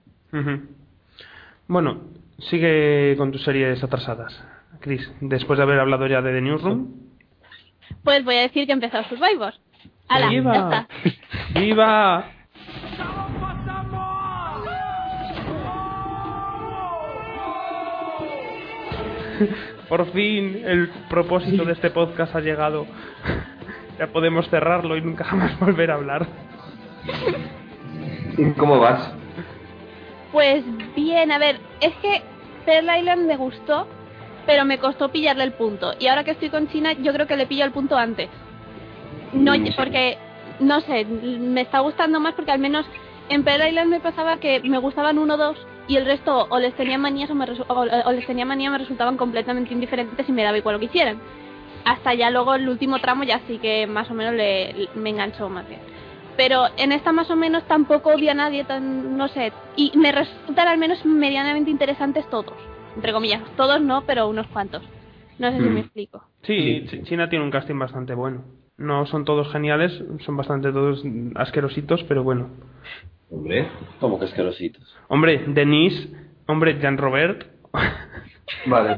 Bueno, sigue con tus series atrasadas. Chris, después de haber hablado ya de The Newsroom.
Pues voy a decir que he empezado Survivor. ¡Hala! Ya
¡Viva!
está.
¡Viva! Por fin el propósito de este podcast ha llegado. Ya podemos cerrarlo y nunca jamás volver a hablar.
¿Y cómo vas?
Pues bien, a ver, es que Pearl Island me gustó, pero me costó pillarle el punto. Y ahora que estoy con China, yo creo que le pillo el punto antes. No,
Mm.
porque, no sé, me está gustando más porque al menos en Pearl Island me pasaba que me gustaban uno o dos y el resto o les tenía manías o, me resu- o, o les tenía manía me resultaban completamente indiferentes y me daba igual lo que hicieran. Hasta ya luego el último tramo ya sí que más o menos le, le- me enganchó más bien. Pero en esta más o menos tampoco odio a nadie, tan, no sé, y me resultan al menos medianamente interesantes todos. Entre comillas, todos no, pero unos cuantos. No sé si
Mm.
me explico.
Sí, Ch- China tiene un casting bastante bueno. No son todos geniales, son bastante todos asquerositos, pero bueno.
Hombre.
Como que asquerositos.
Hombre, Denise, hombre, Jean Robert,
Vale.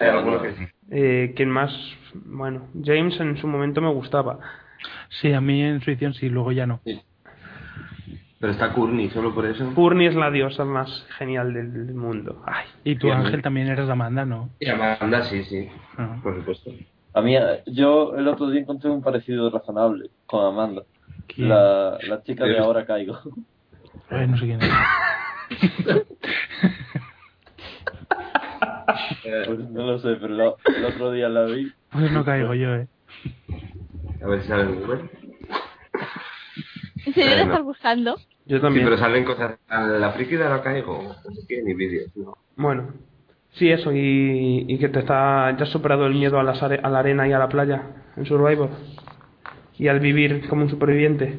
Hay algunos que sí.
eh, ¿quién más? Bueno, James en su momento me gustaba.
Sí, a mí en su edición sí, luego ya no.
Pero está Courtney, solo por eso.
Courtney es la diosa más genial del mundo. Ay,
Y tu
Bien,
Ángel también eres Amanda, ¿no?
Y Amanda, sí, sí.
Ah.
Por supuesto.
A mí, yo el otro día encontré un parecido razonable con Amanda.
¿Quién?
La, la chica de ahora caigo.
Ay, no sé quién es.
Pues no lo sé, pero la- el otro día la vi.
Pues no caigo yo, ¿eh?
A ver si sale en Google.
¿En serio lo estás buscando?
yo
Sí,
también.
pero salen cosas. A la friki de la caigo. No sé qué, ni vídeos. No.
Bueno, sí, eso, y, y que te está, ya has superado el miedo a, las are- a la arena y a la playa en Survivor. Y al vivir como un superviviente.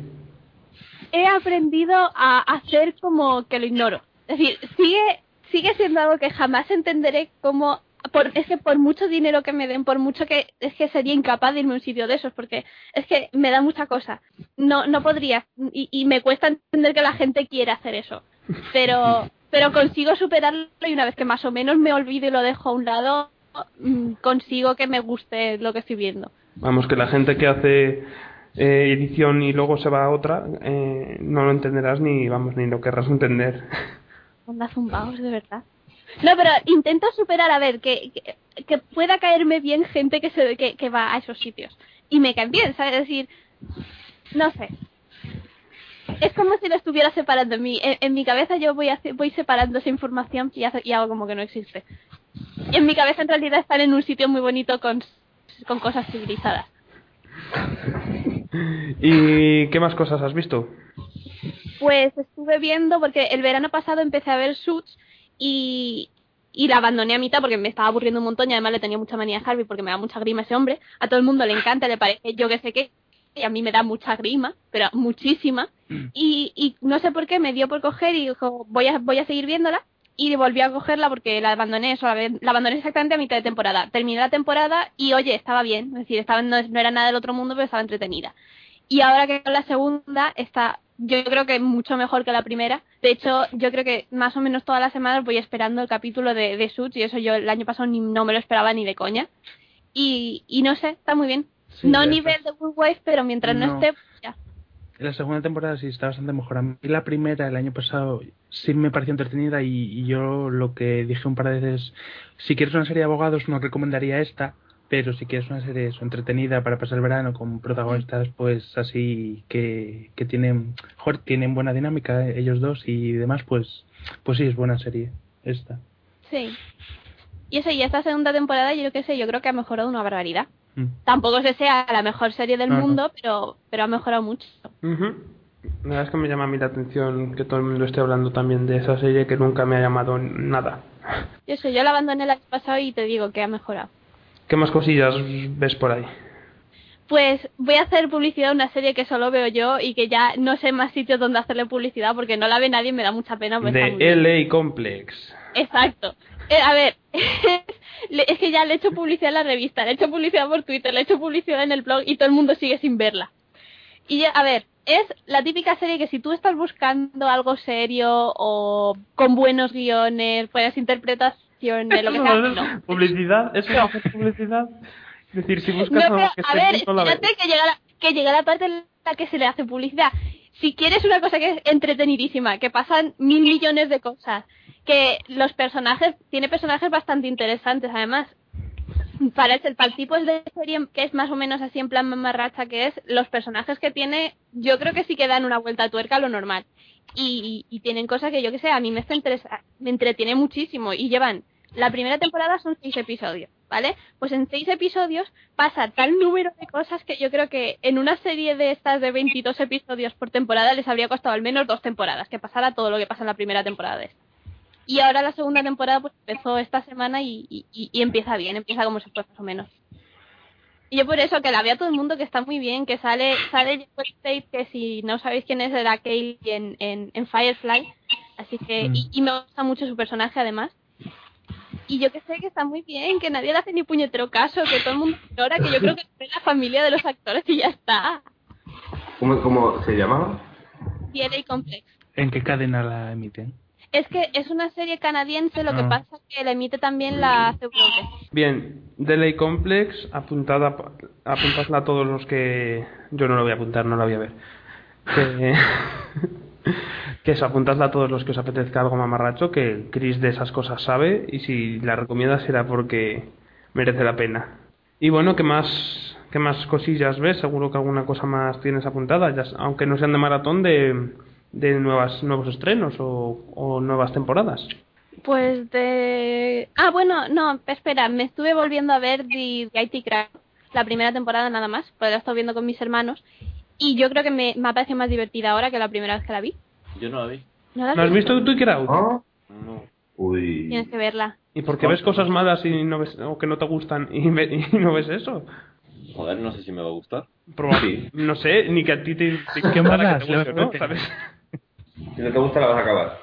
He aprendido a hacer como que lo ignoro. Es decir, sigue, sigue siendo algo que jamás entenderé como... Por, es que por mucho dinero que me den, por mucho que es que sería incapaz de irme a un sitio de esos, porque es que me da mucha cosa. No, no podría, y, y me cuesta entender que la gente quiera hacer eso. Pero, pero consigo superarlo y una vez que más o menos me olvido y lo dejo a un lado, mm, consigo que me guste lo que estoy viendo.
Vamos, que la gente que hace eh, edición y luego se va a otra, eh, no lo entenderás ni, vamos, ni lo querrás entender.
Onda zumbaos, de verdad. No, pero intento superar, a ver, que, que, que pueda caerme bien gente que, se, que, que va a esos sitios. Y me caen bien, ¿sabes? Es decir, no sé. Es como si lo estuviera separando. En mi, en, en mi cabeza yo voy, voy separando esa información y, hace- y hago como que no existe. Y en mi cabeza en realidad están en un sitio muy bonito con, con cosas civilizadas.
¿Y qué más cosas has visto?
Pues estuve viendo, porque el verano pasado empecé a ver Suits y, y la abandoné a mitad porque me estaba aburriendo un montón y además le tenía mucha manía a Harvey porque me da mucha grima ese hombre. A todo el mundo le encanta, le parece yo que sé qué. Y a mí me da mucha grima, pero muchísima. Y, y no sé por qué me dio por coger y dijo, voy a, voy a seguir viéndola. Y volví a cogerla porque la abandoné eso, la la abandoné exactamente a mitad de temporada. Terminé la temporada y oye, estaba bien, es decir, estaba, no, no era nada del otro mundo, pero estaba entretenida. Y ahora que con la segunda está, yo creo que mucho mejor que la primera. De hecho, yo creo que más o menos todas las semanas voy esperando el capítulo de, de Suits y eso yo el año pasado ni, no me lo esperaba ni de coña. Y, y no sé, está muy bien.
Sí,
no nivel de Good Wife, pero mientras no,
No.
esté, pues ya.
La segunda temporada sí está bastante mejor. A mí la primera, el año pasado, sí me pareció entretenida y, y yo lo que dije un par de veces, si quieres una serie de abogados no recomendaría esta, pero si quieres una serie eso, entretenida para pasar el verano con protagonistas pues así que, que tienen, joder, tienen buena dinámica eh, ellos dos y demás, pues pues sí es buena serie esta.
Sí. Y eso, y esta segunda temporada, yo qué sé, yo creo que ha mejorado una barbaridad.
Mm.
Tampoco es que sea la mejor serie del
No, no.
mundo, pero pero ha mejorado mucho.
Ujú. La verdad es que me llama a mí la atención que todo el mundo esté hablando también de esa serie que nunca me ha llamado nada.
Yo sé, yo la abandoné el año pasado y te digo que ha mejorado.
¿Qué más cosillas ves por ahí?
Pues voy a hacer publicidad a una serie que solo veo yo y que ya no sé más sitios donde hacerle publicidad porque no la ve nadie y me da mucha pena. pues
De. LA Complex.
Exacto. Eh, a ver, es que ya le he hecho publicidad en la revista, le he hecho publicidad por Twitter, le he hecho publicidad en el blog y todo el mundo sigue sin verla. Y ya, a ver, es la típica serie que si tú estás buscando algo serio o con buenos guiones, buenas interpretaciones, lo que sea, no.
Publicidad, eso es hacer publicidad. Es decir, si
No,
buscas algo
pero,
que
a ver, espérate que llega, la, que llega la parte en la que se le hace publicidad. Si quieres una cosa que es entretenidísima, que pasan mil millones de cosas, que los personajes, tiene personajes bastante interesantes además. Para el, para el tipo de serie que es más o menos así en plan mamarracha que es, los personajes que tiene, yo creo que sí que dan una vuelta a tuerca a lo normal. Y, y, y tienen cosas que yo que sé, a mí me, está interesa- me entretiene muchísimo. Y llevan, la primera temporada son seis episodios, ¿vale? Pues en seis episodios pasa tal número de cosas que yo creo que en una serie de estas de 22 episodios por temporada les habría costado al menos dos temporadas, que pasara todo lo que pasa en la primera temporada de esta. Y ahora la segunda temporada pues empezó esta semana y, y- y- y empieza bien, empieza como se fue más o menos. Y yo por eso que la vea todo el mundo que está muy bien, que sale sale Jacob Tate, que si no sabéis quién es era Kaylee en, en, en Firefly, así que y, y me gusta mucho su personaje además. Y yo que sé que está muy bien, que nadie le hace ni puñetero caso, que todo el mundo llora, que yo creo que es la familia de los actores y ya está.
¿Cómo, cómo se llamaba?
DNA Complex.
¿En qué cadena la emiten?
Es que es una serie canadiense, lo que
Ah.
pasa que la emite también la CW.
Bien, Delay Complex, apuntada, apuntadla a todos los que... Yo no lo voy a apuntar, no la voy a ver. Que, que eso, apuntadla a todos los que os apetezca algo mamarracho, que Chris de esas cosas sabe, y si la recomienda será porque merece la pena. Y bueno, ¿qué más, qué más cosillas ves? Seguro que alguna cosa más tienes apuntada, ya, aunque no sean de maratón, de, de nuevas, nuevos estrenos o, o nuevas temporadas.
Pues de... Ah, bueno, no, espera, me estuve volviendo a ver The, The IT la primera temporada nada más, porque la he estado viendo con mis hermanos, y yo creo que me, me ha parecido más divertida ahora que la primera vez que la vi.
Yo no la vi.
¿No la
¿No has
visto?
Twitter Out?
¿Ah?
No.
Uy.
Tienes que verla.
¿Y por qué ves cosas malas y no ves, o que no te gustan y, ve- y no ves eso?
Joder, no sé si me va a gustar.
Probable- No sé, ni que a ti te, te
¿Qué malas?
que te guste, ¿no? ¿Sabes?
Si no te gusta, la vas a acabar.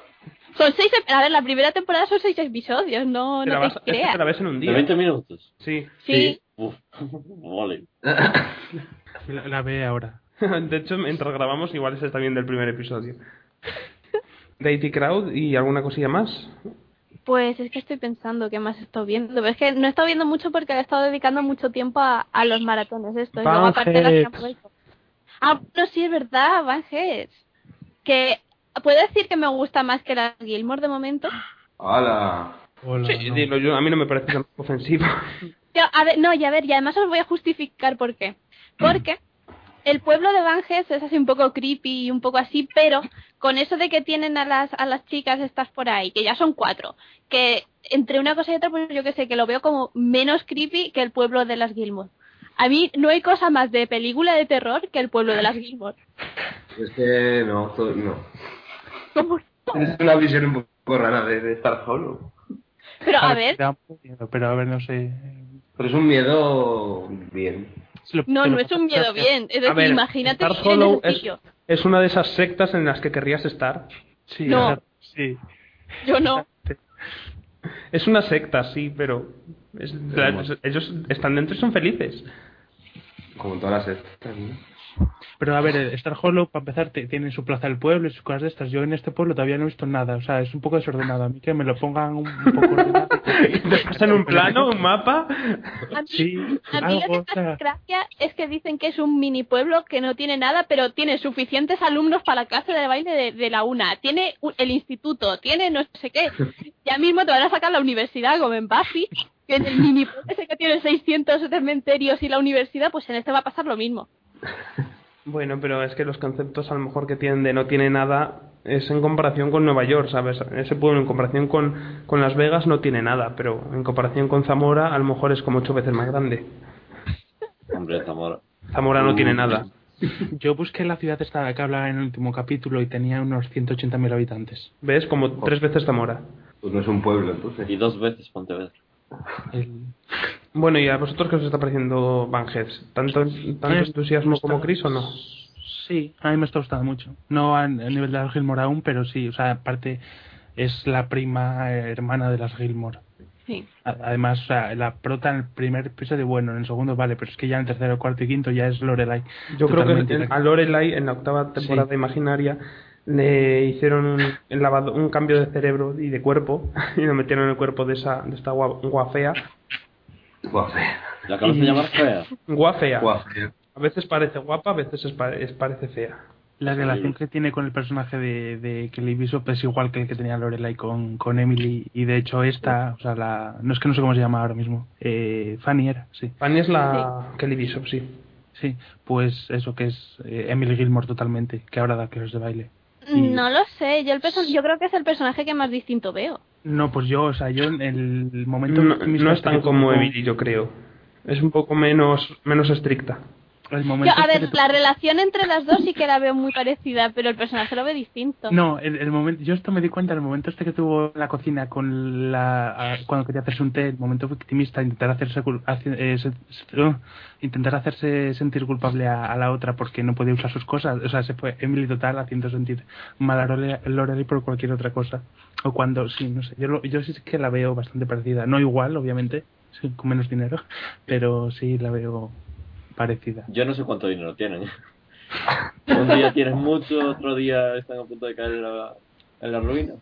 Son seis... A ver, la primera temporada son seis episodios, no,
Te la
no
vas-
te
es que
creas.
te la ves en un
¿De
día.
20 minutos?
Sí.
Sí.
Uf. vale.
La, la ve ahora.
De hecho, mientras grabamos, igual se está viendo el primer episodio. De IT Crowd y alguna cosilla más.
Pues es que estoy pensando qué más he estestado viendo. Pero es que no he estado viendo mucho porque le he estado dedicando mucho tiempo a, a los maratones estos. Y luego aparte las que han vuelto. Ah, no, sí, es verdad, Van. Que puedo decir que me gusta más que la Gilmore de momento.
¡Hala!
Hola,
Sí,
no.
dilo, yo, a mí no me parece tan ofensivo.
Yo, a ver, no, y a ver, y además os voy a justificar por qué. Porque el pueblo de Van Hels es así un poco creepy y un poco así, pero con eso de que tienen a las, a las chicas estas por ahí, que ya son cuatro, que entre una cosa y otra, pues yo que sé, que lo veo como menos creepy que el pueblo de las Gilmore. A mí no hay cosa más de película de terror que el pueblo de las Gilmore.
Es que no, todo- no. Es una visión un poco rara de, de Star Hollow.
Pero a ver,
pero a ver, no sé.
Pero es un miedo bien.
No, no es un miedo bien. Es decir,
ver,
imagínate
Star Hollow es, una de esas sectas en las que querrías estar.
Sí,
No.
sí.
Yo no.
Es una secta, sí, pero es- la- ellos están dentro y son felices.
Como todas las estas, ¿no?
Pero a ver, Star Hollow, para empezar, tiene su plaza del pueblo y sus cosas de estas. Yo en este pueblo todavía no he visto nada. O sea, es un poco desordenado. A mí que me lo pongan un, un poco ordenado.
¿Te pasan un plano, un mapa?
A mí,
Sí,
a mí lo que
o
me hace
sea,
gracia es que dicen que es un mini pueblo que no tiene nada, pero tiene suficientes alumnos para la clase de baile de, de la UNA. Tiene u- el instituto, tiene no sé qué. Ya mismo te van a sacar la universidad como en Buffy, que en el mini pueblo ese que tiene 600 cementerios y la universidad, pues en este va a pasar lo mismo.
Bueno, pero es que los conceptos a lo mejor que tienen de no tiene nada es en comparación con Nueva York, ¿sabes? Ese pueblo en comparación con, con Las Vegas no tiene nada, pero en comparación con Zamora a lo mejor es como ocho veces más grande.
Hombre, Zamora.
Zamora no tiene nada.
yo busqué la ciudad esta que hablaba en el último capítulo y tenía unos 180.000 habitantes.
¿Ves? Como tres veces Zamora.
Pues no es un pueblo, entonces.
Y dos veces Pontevedra.
El-
Bueno, ¿y a vosotros qué os está pareciendo Van Heads? ¿Tanto, tanto
Es-
entusiasmo como Chris o no?
Sí, a mí me está gustando mucho. No a, a nivel de las Gilmore aún, pero sí, o sea, aparte es la prima eh, hermana de las Gilmore.
Sí.
Además, o sea, la prota en el primer episodio, bueno, en el segundo vale, pero es que ya en el tercero, cuarto y quinto ya es Lorelai.
Yo creo que en- a Lorelai en la octava temporada
Sí.
imaginaria le hicieron un, el lavado- un cambio de cerebro y de cuerpo y lo metieron en el cuerpo de esa de esta gua- guafea.
Guau, fea.
¿La acabas de llamar fea?
Guafea.
Guau, fea.
A veces parece guapa, a veces es pa- es- parece fea.
La relación que tiene con el personaje de, de Kelly Bishop es igual que el que tenía Lorelai con, con Emily. Y de hecho, esta, o sea, la. No es que no sé cómo se llama ahora mismo. Eh, Fanny era, sí.
Fanny es la Kelly Bishop, sí.
Sí, pues eso que es eh, Emily Gilmore totalmente, que ahora da clases de baile. Y-
No lo sé, yo, el yo creo que es el personaje que más distinto veo.
No, pues yo, o sea, yo en el momento.
No, no es tan como Emily, yo creo. Es un poco menos menos estricta.
Yo, a ver, la relación entre las dos sí que la veo muy parecida, pero el personaje lo ve distinto.
No, el, el momento, yo esto me di cuenta, el momento este que tuvo en la cocina con la, cuando quería hacerse un té, el momento victimista, intentar hacerse, hace- eh, se- uh, intentar hacerse sentir culpable a, a la otra porque no podía usar sus cosas, o sea, se fue Emily total haciendo sentir mal a Lore- Lorelai por cualquier otra cosa, o cuando, sí, no sé, yo, lo- yo sí que la veo bastante parecida, no igual, obviamente, sí, con menos dinero, pero sí la veo parecida.
Yo no sé cuánto dinero tienen. Un día tienen mucho, otro día están a punto de caer en la, en la ruina.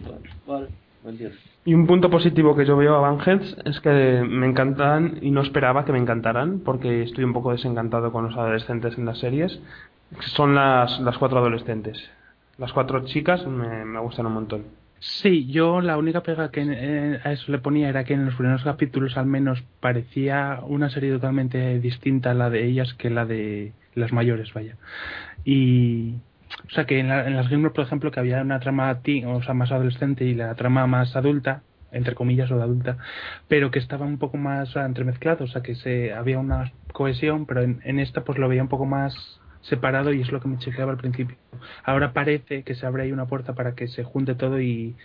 Bueno, vale, me entiendo.
Y un punto positivo que yo veo a Van Heads es que me encantan y no esperaba que me encantaran porque estoy un poco desencantado con los adolescentes en las series. Son las, las cuatro adolescentes. Las cuatro chicas me, me gustan un montón.
Sí, yo la única pega que eh, a eso le ponía era que en los primeros capítulos al menos parecía una serie totalmente distinta a la de ellas que la de las mayores, vaya. Y o sea que en, la- en las Gilmore, por ejemplo, que había una trama teen, o sea, más adolescente y la trama más adulta, entre comillas o de adulta, pero que estaba un poco más entremezclado, o sea que se había una cohesión, pero en, en esta pues lo veía un poco más separado y es lo que me chequeaba al principio. Ahora parece que se abre ahí una puerta para que se junte todo y,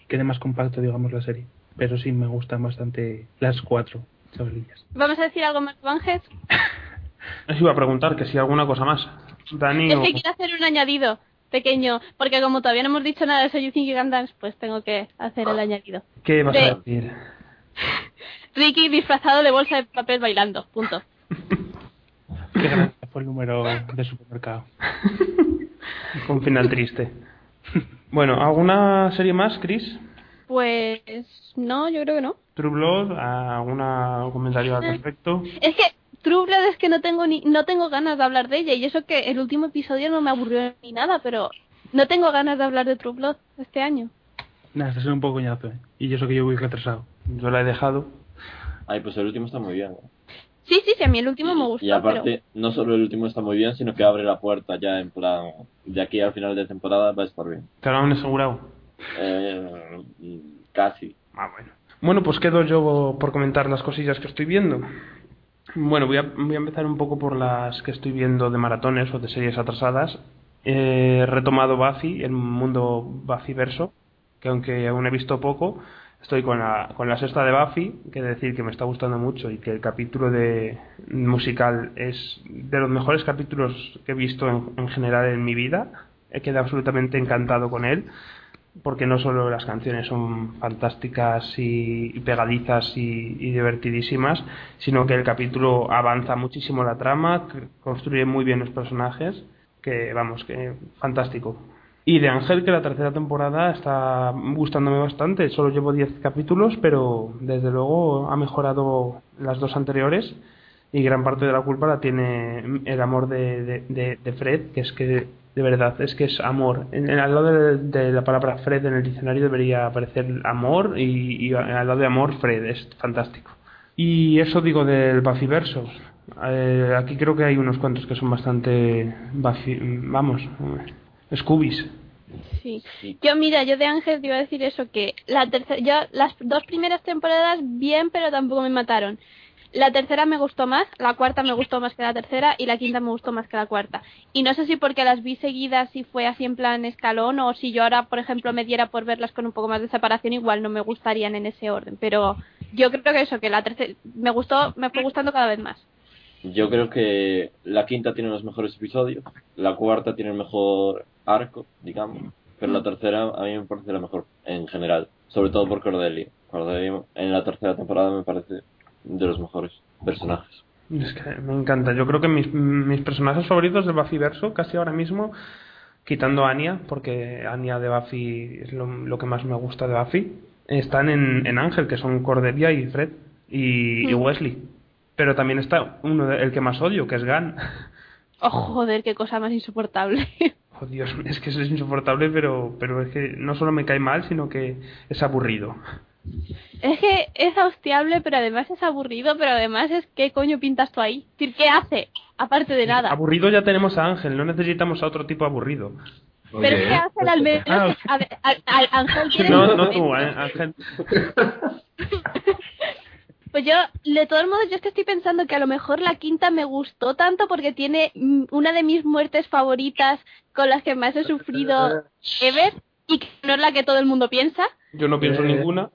y quede más compacto, digamos, la serie. Pero sí me gustan bastante las cuatro chavalillas.
¿Vamos a decir algo más, Vanges?
Os iba a preguntar que si alguna cosa más. Dani
Es
o...
que quiero hacer un añadido pequeño, porque como todavía no hemos dicho nada de So You Think You Can Dance, pues tengo que hacer el añadido.
¿Qué vas
de-
a decir?
Ricky disfrazado de bolsa de papel bailando, punto.
Qué grande fue el número de supermercado.
Con final triste. Bueno, ¿alguna serie más, Chris?
Pues no, yo creo que no.
True Blood, ¿algún comentario al respecto?
Es que True Blood es que no tengo ni no tengo ganas de hablar de ella y eso que el último episodio no me aburrió ni nada, pero no tengo ganas de hablar de True Blood este año.
Nada, está siendo un poco coñazo, ¿eh? Y yo sé que yo voy retrasado.
Yo la he dejado.
Ay, pues el último está muy bien. ¿eh?
Sí, sí, sí, a mí el último me gustó,
Y aparte,
pero
no solo el último está muy bien, sino que abre la puerta ya en plan, de aquí al final de temporada va a estar bien.
¿Te lo han asegurado?
Eh, casi.
Ah, bueno. Bueno, pues quedo yo por comentar las cosillas que estoy viendo. Bueno, voy a, voy a empezar un poco por las que estoy viendo de maratones o de series atrasadas. He retomado Buffy, el mundo Buffy verso, que aunque aún he visto poco, estoy con la, con la sexta de Buffy, que decir que me está gustando mucho y que el capítulo de musical es de los mejores capítulos que he visto en, en general en mi vida. He quedado absolutamente encantado con él. porque no solo las canciones son fantásticas y, pegadizas y, y, divertidísimas, sino que el capítulo avanza muchísimo la trama, construye muy bien los personajes, que vamos, que fantástico. Y de Ángel, que la tercera temporada está gustándome bastante. Solo llevo 10 capítulos, pero desde luego ha mejorado las dos anteriores. Y gran parte de la culpa la tiene el amor de, de, de, Fred, que es que, de verdad, es que es amor. En, al lado de, la palabra Fred en el diccionario debería aparecer amor y, al lado de amor Fred. Es fantástico. Y eso digo del Buffyverso. Eh, aquí creo que hay unos cuantos que son bastante. vamos Scoobies.
Sí. Yo, mira, yo de Ángel te iba a decir eso, que la tercera, yo las dos primeras temporadas bien, pero tampoco me mataron. La tercera me gustó más, la cuarta me gustó más que la tercera y la quinta me gustó más que la cuarta. Y no sé si porque las vi seguidas y fue así en plan escalón o si yo ahora, por ejemplo, me diera por verlas con un poco más de separación, igual no me gustarían en ese orden. Pero yo creo que eso, que la tercera me gustó, me fue gustando cada vez más.
Yo creo que la quinta tiene los mejores episodios, la cuarta tiene el mejor arco, digamos, pero la tercera a mí me parece la mejor en general, sobre todo por Cordelia. Cordelia en la tercera temporada me parece de los mejores personajes.
Es que me encanta. Yo creo que mis, mis personajes favoritos de Buffy verso, casi ahora mismo, quitando a Anya, porque Anya de Buffy es lo, que más me gusta de Buffy, están en, en Ángel, que son Cordelia y Fred y, y mm. Wesley. Pero también está uno el que más odio, que es Gan.
Oh, joder, qué cosa más insoportable.
Oh, Dios, es que eso es insoportable, pero, pero es que no solo me cae mal, sino que es aburrido.
Es que es hostiable, pero además es aburrido, pero además es ¿qué coño pintas tú ahí? ¿qué hace? Aparte de nada.
Aburrido ya tenemos a Ángel, no necesitamos a otro tipo aburrido.
Pero es que Ángel al menos... Ah, Ángel
No, no tú, eh, Ángel.
Pues yo, de todos modos, yo es que estoy pensando que a lo mejor la quinta me gustó tanto porque tiene una de mis muertes favoritas con las que más he sufrido ever y que no es la que todo el mundo piensa.
Yo no pienso ninguna.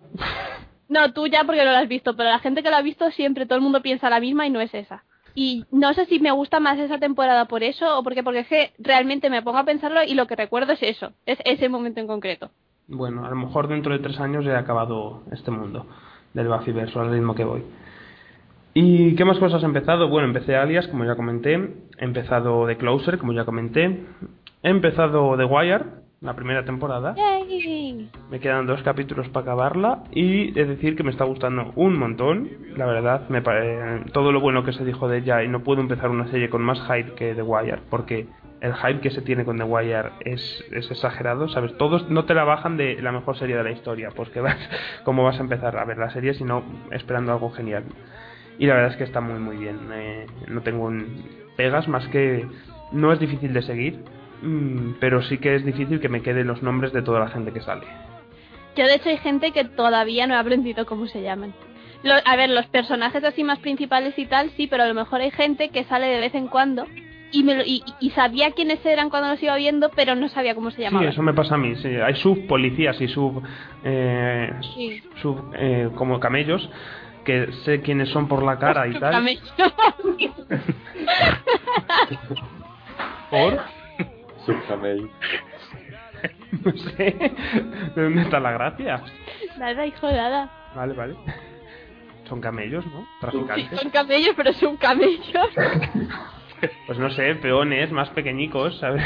No, tú ya porque no la has visto, pero la gente que la ha visto siempre todo el mundo piensa la misma y no es esa. Y no sé si me gusta más esa temporada por eso o porque, porque es que realmente me pongo a pensarlo y lo que recuerdo es eso, es ese momento en concreto.
Bueno, a lo mejor dentro de tres años he acabado este mundo del Buffyverso al ritmo que voy. ¿Y qué más cosas he empezado? Bueno, empecé Alias, como ya comenté. He empezado The Closer, como ya comenté. He empezado The Wire, la primera temporada. Me quedan dos capítulos para acabarla. Y es decir que me está gustando un montón. La verdad, me todo lo bueno que se dijo de ella. Y no puedo empezar una serie con más hype que The Wire. Porque el hype que se tiene con The Wire es, exagerado, ¿sabes? Todos no te la bajan de la mejor serie de la historia, pues que vas, cómo vas a empezar a ver la serie sino esperando algo genial. Y la verdad es que está muy muy bien. Eh, no tengo pegas más que no es difícil de seguir, mm, pero sí que es difícil que me queden los nombres de toda la gente que sale.
Yo de hecho hay gente que todavía no ha aprendido cómo se llaman. a ver, los personajes así más principales y tal, sí, pero a lo mejor hay gente que sale de vez en cuando y, me y, sabía quiénes eran cuando los iba viendo, pero no sabía cómo se llamaban.
Sí, eso me pasa a mí. Sí. Hay sub policías y sub, eh, sub eh, como camellos que sé quiénes son por la cara y tal. ¿Por?
Subcamello.
no sé. ¿De dónde está la gracia?
Nada, hijo, nada.
Vale, vale. Son camellos, ¿no? Traficantes.
son camellos, pero son camellos.
Pues no sé, peones más pequeñicos, ¿sabes?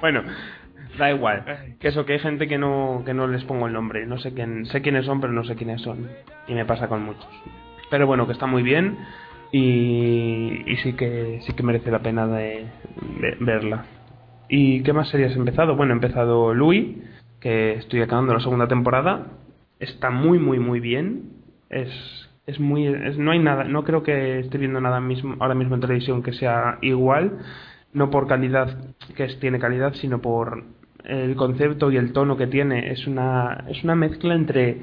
bueno, da igual. Que eso, que hay gente que no, que no les pongo el nombre. No sé quién, sé quiénes son, pero no sé quiénes son. Y me pasa con muchos. Pero bueno, que está muy bien y, y sí que sí que merece la pena de, verla. ¿Y qué más series he empezado? Bueno, he empezado Louis, que estoy acabando la segunda temporada. Está muy, muy, muy bien. Es es muy no hay nada no creo que esté viendo nada mismo ahora mismo en televisión que sea igual no por calidad que es, tiene calidad sino por el concepto y el tono que tiene. Es una es una mezcla entre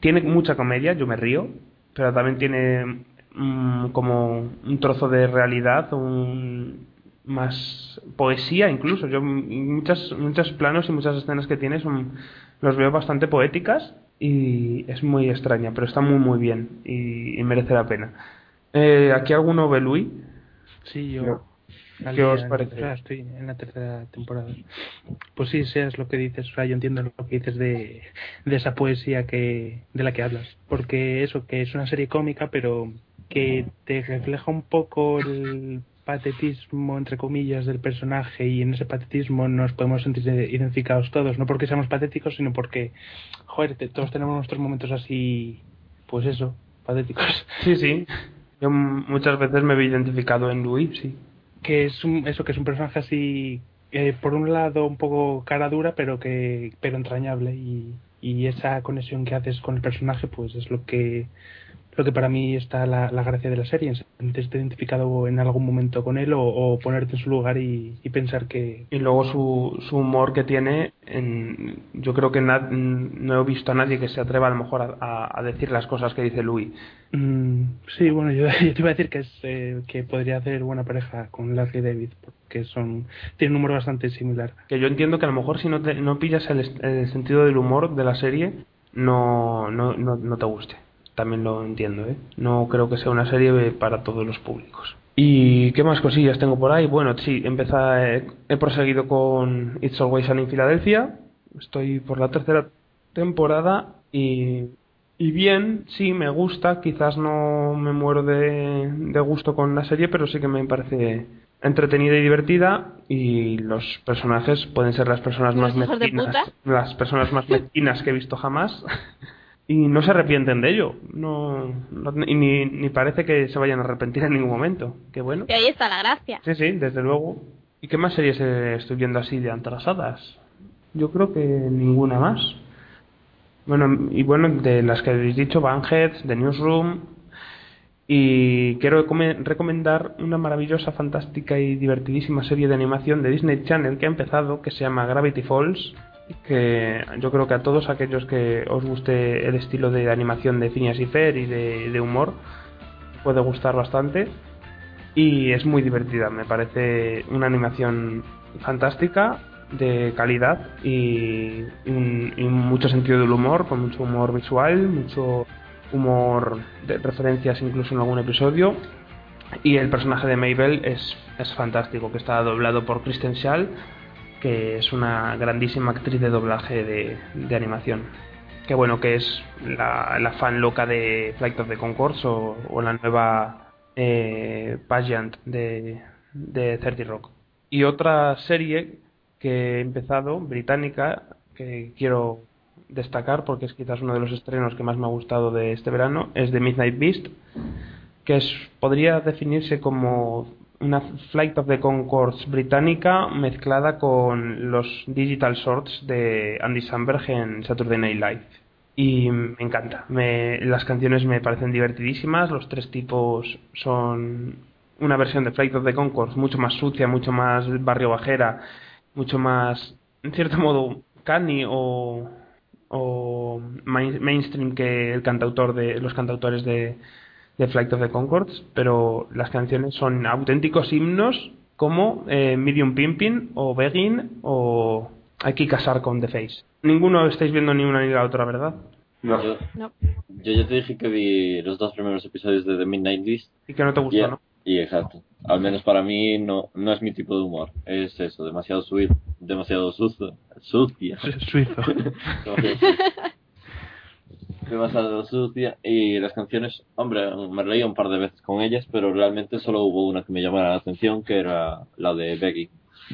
tiene mucha comedia yo me río pero también tiene mm, como un trozo de realidad un más poesía incluso. Yo muchas muchos planos y muchas escenas que tiene son los veo bastante poéticas y es muy extraña, pero está muy muy bien y, merece la pena. Eh, ¿Aquí alguno ve Louis?
Sí, yo.
¿Qué os parece?
estoy en la tercera temporada. Pues sí, seas lo que dices, o sea, yo entiendo lo que dices de, de esa poesía que de la que hablas, porque eso, que es una serie cómica, pero que te refleja un poco el patetismo, entre comillas, del personaje y en ese patetismo nos podemos sentir identificados todos, no porque seamos patéticos, sino porque, joder, te- todos tenemos nuestros momentos así, pues eso, patéticos.
Sí, sí. Yo muchas veces me he identificado en Louis, sí.
que es un, eso que es un personaje así eh, por un lado un poco cara dura pero que pero entrañable y, y esa conexión que haces con el personaje pues es lo que lo que para mí está la, la gracia de la serie en sentirte identificado en algún momento con él o, o ponerte en su lugar y, y pensar que
Y luego su, su humor que tiene, en, yo creo que na- no he visto a nadie que se atreva a lo mejor a, a- a decir las cosas que dice Louis.
mm, sí bueno yo, yo te iba a decir que es eh, que podría hacer buena pareja con Larry David porque son tienen un humor bastante similar
Que yo entiendo que a lo mejor si no, te- no pillas el, sentido del humor de la serie, no, no, no, no te guste. También lo entiendo, ¿eh? No creo que sea una serie para todos los públicos. ¿Y qué más cosillas tengo por ahí? Bueno, sí, empezá, he, he proseguido con It's Always Sunny en Filadelfia. Estoy por la tercera temporada y, y bien, sí, me gusta. Quizás no me muero de, de gusto con la serie, pero sí que me parece entretenida y divertida y los personajes pueden ser las personas
¿Los
más mezquinas, las personas más mezquinas que he visto jamás y no se arrepienten de ello. No, no- y ni, ni parece que se vayan a arrepentir en ningún momento. Qué bueno.
Y ahí está la gracia.
sí sí desde luego. Y qué más series estoy viendo así de atrasadas yo creo que ninguna más. Bueno y bueno de las que habéis dicho Banhead The Newsroom. Y quiero recome- recomendar una maravillosa, fantástica y divertidísima serie de animación de Disney Channel que ha empezado, que se llama Gravity Falls, que yo creo que a todos aquellos que os guste el estilo de animación de Phineas y Fer y de, de humor, puede gustar bastante. Y es muy divertida, me parece una animación fantástica, de calidad y, un- y mucho sentido del humor, con mucho humor visual, mucho humor de referencias incluso en algún episodio y el personaje de Mabel es, es fantástico que está doblado por Kristen Schaal que es una grandísima actriz de doblaje de, de animación. Que bueno que es la, la fan loca de Flight of the Conchords o, o la nueva eh, pageant de, de 30 Rock. Y otra serie que he empezado británica que quiero destacar porque es quizás uno de los estrenos que más me ha gustado de este verano es The Midnight Beast que es, podría definirse como una Flight of the Concords británica mezclada con los Digital Shorts de Andy Samberg en Saturday Night Live. Y me encanta. Las canciones me parecen divertidísimas. Los tres tipos son una versión de Flight of the Concords mucho más sucia mucho más barrio bajera mucho más en cierto modo canny o o main- mainstream que el cantautor de los cantautores de, de Flight of the Concords, pero las canciones son auténticos himnos como eh, Medium Pimpin o Begging o Hay que casar con The Face. Ninguno estáis viendo ni una ni la otra, ¿verdad?
No.
Yo,
No.
yo ya te dije que vi los dos primeros episodios de The Midnight Beast
Y que no te gustó,
y,
¿no?
y exacto. Al menos para mí no, no es mi tipo de humor. Es eso, demasiado sweet, demasiado sucio, sucia.
suizo
Demasiado sucia. demasiado sucia. Y las canciones, hombre, me reí un par de veces con ellas, pero realmente solo hubo una que me llamara la atención, que era la de Becky.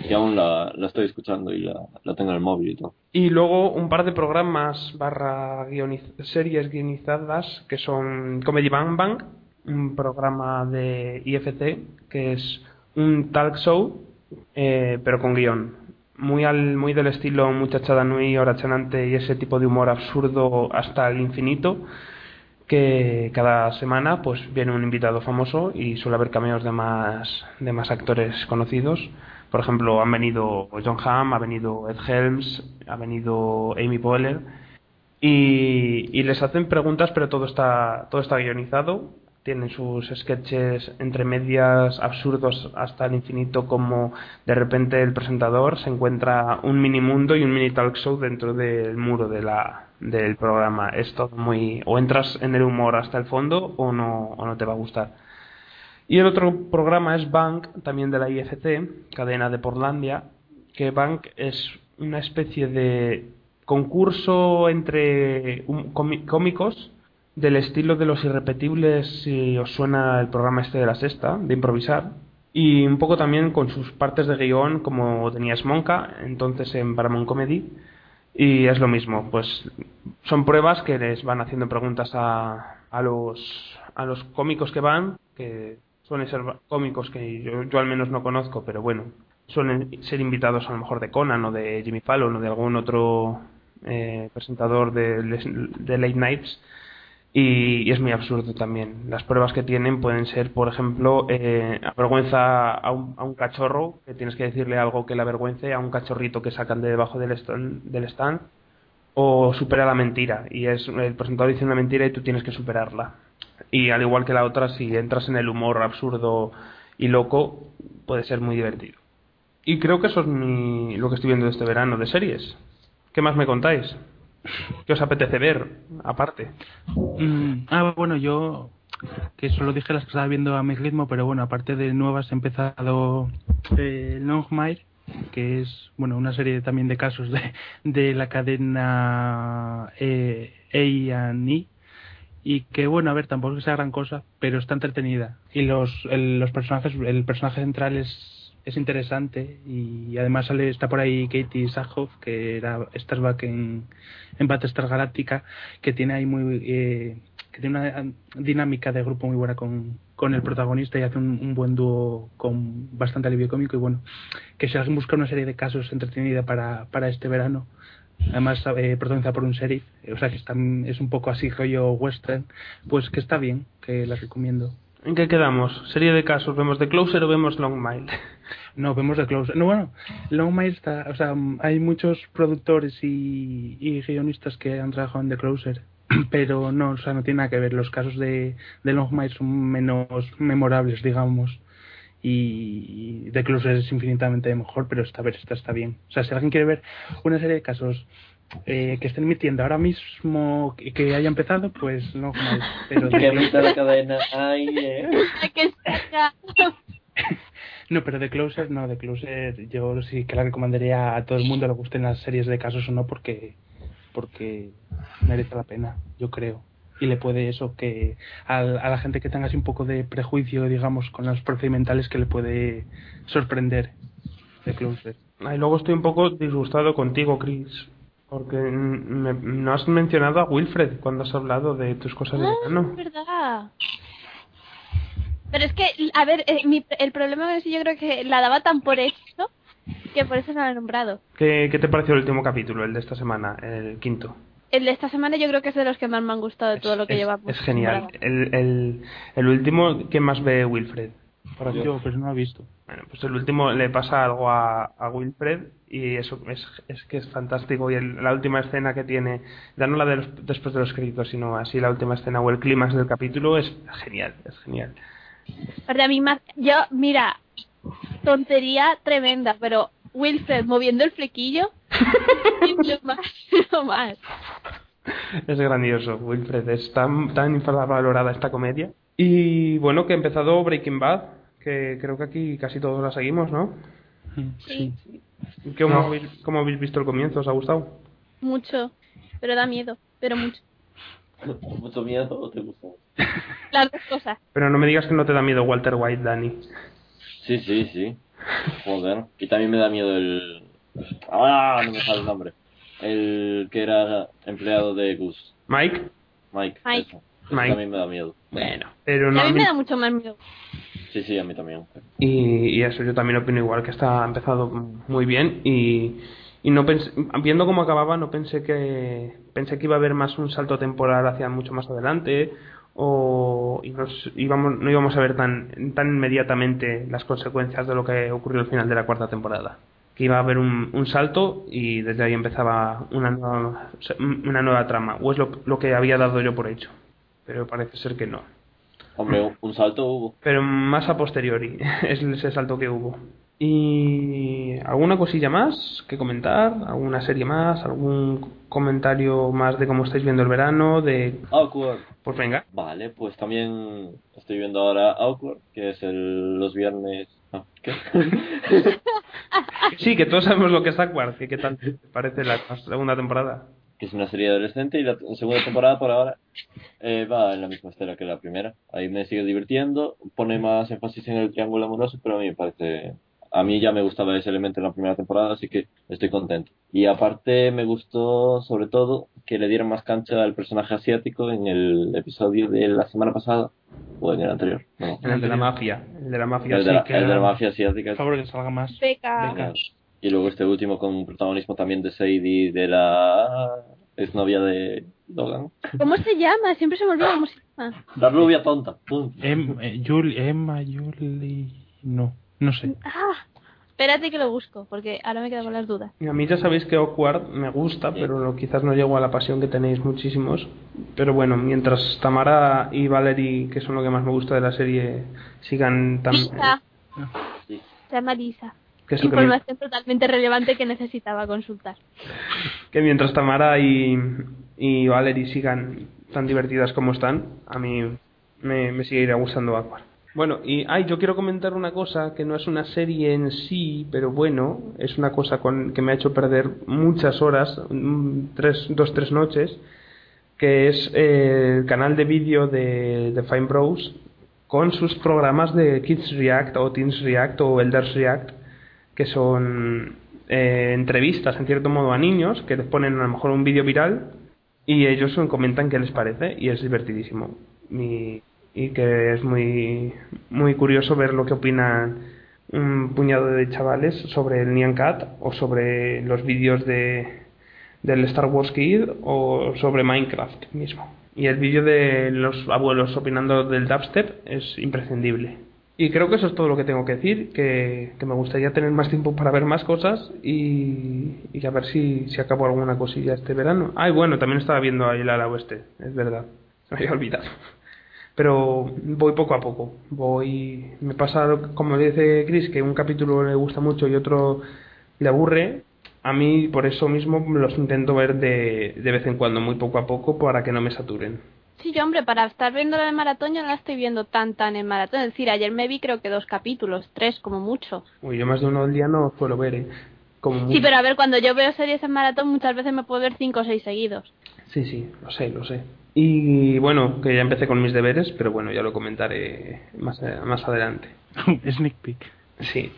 Y aún la, la estoy escuchando y la, la tengo en el móvil y todo.
Y luego un par de programas barra guioniz- series guionizadas que son Comedy Bang Bang, un programa de IFC que es un talk show eh, pero con guion. Muy, al, muy del estilo muchachada nui, hora chanante y ese tipo de humor absurdo hasta el infinito que cada semana pues viene un invitado famoso y suele haber cameos de más de más actores conocidos. Por ejemplo han venido John Hamm ha venido Ed Helms ha venido Amy Poehler y, y les hacen preguntas pero todo está todo está guionizado tienen sus sketches entre medias absurdos hasta el infinito como de repente el presentador se encuentra un mini mundo y un mini talk show dentro del muro de la del programa. Es todo muy o entras en el humor hasta el fondo o no o no te va a gustar. Y el otro programa es Bank, también de la IFC, cadena de Portlandia, que Bank es una especie de concurso entre cómicos del estilo de los irrepetibles, si os suena el programa este de la sexta, de improvisar, y un poco también con sus partes de guion como tenía Smonka, entonces en Paramount Comedy, y es lo mismo, pues son pruebas que les van haciendo preguntas a, a los a los cómicos que van, que suelen ser cómicos que yo, yo al menos no conozco, pero bueno, suelen ser invitados a lo mejor de Conan o de Jimmy Fallon o de algún otro eh, presentador de, de Late Nights y, es muy absurdo también. Las pruebas que tienen pueden ser, por ejemplo, eh, avergüenza a un, a un cachorro, que tienes que decirle algo que le avergüence, a un cachorrito que sacan de debajo del stand, del stand o supera la mentira. Y es el presentador dice una mentira y tú tienes que superarla. Y al igual que la otra, si entras en el humor absurdo y loco, puede ser muy divertido. Y creo que eso es mi, lo que estoy viendo este verano de series. ¿Qué más me contáis? ¿Qué os apetece ver, aparte?
Mm, ah, bueno, yo que solo dije las que estaba viendo a mi ritmo, pero bueno, aparte de nuevas he empezado eh, Longmire, que es bueno una serie también de casos de, de la cadena eh, A&E y que bueno, a ver, tampoco es que sea gran cosa, pero está entretenida y los los personajes, el personaje central es es interesante y además sale está por ahí Katie Sackhoff que era Starbuck en en Battlestar Galáctica que tiene ahí muy eh, que tiene una dinámica de grupo muy buena con, con el protagonista y hace un, buen dúo con bastante alivio cómico. Y bueno que si alguien busca una serie de casos entretenida para, para este verano además eh, protagonizada por un sheriff o sea que es un poco así rollo western pues que está bien que la recomiendo
¿En qué quedamos? ¿Serie de casos? ¿Vemos The Closer o vemos Long Mile?
No, vemos The Closer. No, bueno, Long Mile está... O sea, hay muchos productores y, y guionistas que han trabajado en The Closer, pero no, o sea, no tiene nada que ver. Los casos de, de Long Mile son menos memorables, digamos. Y, y The Closer es infinitamente mejor, pero esta vez esta está bien. O sea, si alguien quiere ver una serie de casos eh, que estén emitiendo ahora mismo que, que haya empezado, pues no. Pero
que emita la cadena. Ay, eh.
No, pero de Closer, no, de Closer yo sí que la recomendaría a todo el mundo, le gusten las series de casos o no, porque porque merece la pena, yo creo. Y le puede eso que a, a la gente que tenga así un poco de prejuicio, digamos, con los procedimentales, que le puede sorprender de Closer.
Ah, y luego estoy un poco disgustado contigo, Chris. Porque me, no has mencionado a Wilfred cuando has hablado de tus cosas de
Ah,
verano.
es verdad. Pero es que, a ver, eh, mi- el problema con eso yo creo que la daba tan por hecho que por eso no la he nombrado.
¿Qué, ¿Qué te pareció el último capítulo, el de esta semana, el quinto?
El de esta semana yo creo que es de los que más me han gustado de todo lo que
es,
llevamos.
es genial. El, el, el último, ¿quién más ve Wilfred? Por aquí.
Yo, pues no lo he visto.
Bueno, pues el último le pasa algo a, a Wilfred y eso es, es que es fantástico. Y el- la última escena que tiene, ya no la de los- después de los créditos, sino así la última escena o el clímax del capítulo es genial, es genial.
Aparte, a mí más, yo, mira, tontería tremenda, pero Wilfred moviendo el flequillo, lo más, lo más.
Es grandioso, Wilfred. Es tan, tan infravalorada esta comedia. Y bueno, que ha empezado Breaking Bad, que creo que aquí casi todos la seguimos, ¿no?
Sí.
¿Cómo,
No.
habéis, cómo habéis visto el comienzo? ¿Os ha gustado?
Mucho, pero da miedo, pero mucho.
¿Mucho miedo o te gustó?
Las dos cosas.
Pero no me digas que no te da miedo Walter White, Dani.
Sí, sí, sí. Joder. Y también me da miedo el. Ah, no me sale el nombre. El que era empleado de Gus.
Mike,
Mike.
Mike.
eso. Eso
Mike.
también me da miedo.
bueno, pero
Y
no.
a mí
a mí-
me da mucho más miedo.
Sí, sí, a mí también.
Y, y eso yo también opino igual, que está ha empezado muy bien y, y no pensé, viendo cómo acababa no pensé que pensé que iba a haber más un salto temporal hacia mucho más adelante o y nos íbamos no íbamos a ver tan tan inmediatamente las consecuencias de lo que ocurrió al final de la cuarta temporada que iba a haber un, un salto y desde ahí empezaba una nueva, una nueva trama o es lo, lo que había dado yo por hecho pero parece ser que no
Hombre, un, salto hubo.
pero más a posteriori es ese salto que hubo ¿Y alguna cosilla más que comentar? ¿Alguna serie más? ¿Algún comentario más de cómo estáis viendo el verano? De...
Awkward.
Pues venga.
Vale, pues también estoy viendo ahora Awkward, que es el, los viernes... ah, ¿Qué?
Sí, que todos sabemos lo que es Aquar. que ¿Qué tal te parece la segunda temporada?
Que es una serie adolescente y la segunda temporada por ahora eh, va en la misma estela que la primera. Ahí me sigue divirtiendo, pone más énfasis en el triángulo amoroso, pero a mí me parece... A mí ya me gustaba ese elemento en la primera temporada, así que estoy contento. Y aparte me gustó sobre todo que le dieran más cancha al personaje asiático en el episodio de la semana pasada o en el anterior. No,
En el de la mafia. El de la mafia,
el de
sí,
la,
que
el de la mafia asiática.
Por favor, que salga más.
Beca.
Beca.
Y luego este último con protagonismo también de Sadie, de la exnovia de Logan.
¿Cómo se llama? Siempre se me olvida cómo se llama.
La rubia tonta.
Em, eh, Jul- Emma, Julie... No, no sé.
Ah, espérate que lo busco, porque ahora me quedo con las dudas.
A mí ya sabéis que Awkward me gusta, pero no- quizás no llego a la pasión que tenéis muchísimos. Pero bueno, mientras Tamara y Valerie, que son lo que más me gusta de la serie, sigan tan...
Lisa.
Sí.
Se llama Lisa.
Que, mi-
Información totalmente relevante que necesitaba consultar.
que mientras Tamara y, y Valerie sigan tan divertidas como están, a mí me, me sigue gustando Awkward. Bueno, y ay, yo quiero comentar una cosa que no es una serie en sí, pero bueno, es una cosa con, que me ha hecho perder muchas horas, mm, tres, dos, tres noches, que es eh, el canal de vídeo de, de Fine Bros con sus programas de Kids React o Teens React o Elders React, que son eh, entrevistas en cierto modo a niños que les ponen a lo mejor un vídeo viral y ellos comentan qué les parece y es divertidísimo. Y, y que es muy, muy curioso ver lo que opinan un puñado de chavales sobre el Nyan Cat o sobre los vídeos de, del Star Wars Kid o sobre Minecraft mismo. Y el vídeo de los abuelos opinando del dubstep es imprescindible. Y creo que eso es todo lo que tengo que decir, que, que me gustaría tener más tiempo para ver más cosas y, y a ver si, si acabo alguna cosilla este verano. Ah, y bueno, también estaba viendo ahí el ala oeste, es verdad, me había olvidado. Pero voy poco a poco, voy... Me pasa, como dice Chris, que un capítulo le gusta mucho y otro le aburre. A mí, por eso mismo, los intento ver de, de vez en cuando, muy poco a poco, para que no me saturen.
Sí, yo, hombre, para estar viéndola en maratón yo no la estoy viendo tan tan en maratón. Es decir, ayer me vi creo que dos capítulos, tres como mucho.
Uy, yo más de uno al día no suelo ver, ¿eh? Como
Sí, pero a ver, cuando yo veo series en maratón muchas veces me puedo ver cinco o seis seguidos.
Sí, sí, lo sé, lo sé. Y bueno, que ya empecé con mis deberes, pero bueno, ya lo comentaré más, más adelante.
Sneak peek.
Sí.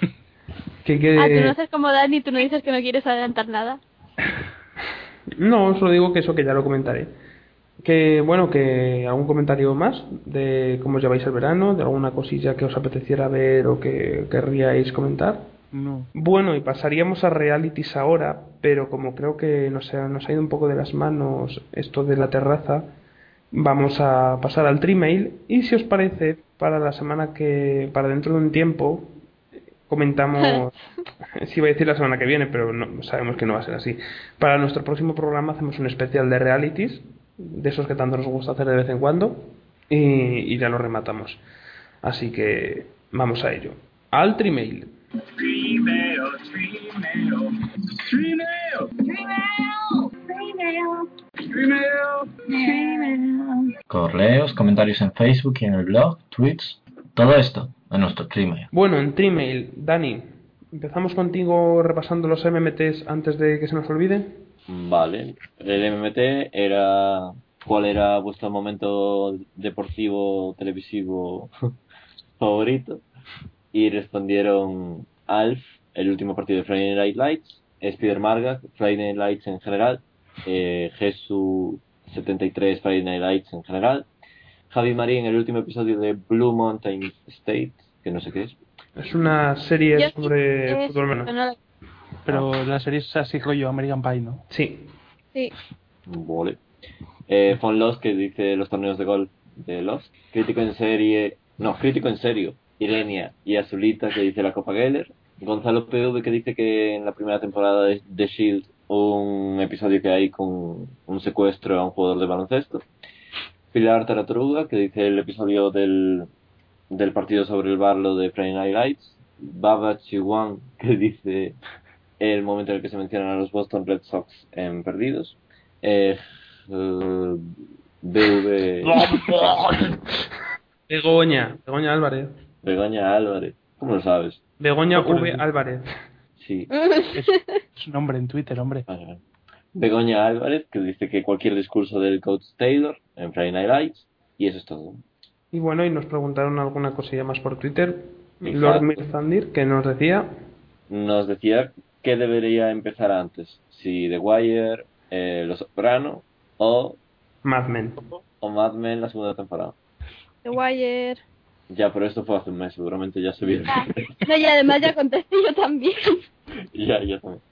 que, que...
Ah, tú no haces como Dani, tú no dices que no quieres adelantar nada.
No, solo digo que eso que ya lo comentaré. Que bueno, que algún comentario más de cómo lleváis el verano, de alguna cosilla que os apeteciera ver o que querríais comentar.
No.
Bueno, y pasaríamos a realities ahora, pero como creo que nos ha, nos ha ido un poco de las manos esto de la terraza, vamos a pasar al Trimail y si os parece, para la semana que, para dentro de un tiempo, comentamos, sí iba a decir la semana que viene, pero no, sabemos que no va a ser así. Para nuestro próximo programa hacemos un especial de realities, de esos que tanto nos gusta hacer de vez en cuando, y, y ya lo rematamos. Así que vamos a ello. Al Trimail.
Correos, comentarios en Facebook y en el blog, tweets, todo esto en nuestro Gmail.
Bueno, en Trimail, Dani, empezamos contigo repasando los MMTs antes de que se nos olviden.
Vale. El MMT era. ¿Cuál era vuestro momento deportivo televisivo favorito? Y respondieron Alf, el último partido de Friday Night Lights, Spider Marga, Friday Night Lights en general, eh, Jesús 73 Friday Night Lights en general, Javi Marín, el último episodio de Blue Mountain State, que no sé qué es.
Es una serie sobre fútbol
pero no la-
serie es así rollo American Pie, ¿no?
Sí,
Sí.
Vale. Eh, Von Lost, que dice los torneos de golf de Lost. Crítico en serie. No, crítico en serio. Irenia y Azulita, que dice la Copa Geller. Gonzalo PV, que dice que en la primera temporada de The Shield un episodio que hay con un secuestro a un jugador de baloncesto. Pilar Taratruga, que dice el episodio del, del partido sobre el Barlo de Friday Night Lights. Baba Chihuahua que dice el momento en el que se mencionan a los Boston Red Sox en perdidos. Eh, eh, BV
Begoña, Begoña Álvarez.
Begoña Álvarez. ¿Cómo lo sabes?
Begoña V Álvarez.
Sí.
Es un nombre en Twitter, hombre.
vale, vale. Begoña Álvarez que dice que cualquier discurso del coach Taylor en Friday Night Lights y eso es todo.
Y bueno, y nos preguntaron alguna cosilla más por Twitter.
Exacto.
Lord Mirzandir, que nos decía
Nos decía que debería empezar antes, si The Wire, eh, Los Soprano o,
Mad Men.
o Mad Men la segunda temporada.
The Wire.
Ya, pero esto fue hace un mes, seguramente ya se vieron.
Ah, No, y además ya contesté yo también.
ya, ya también.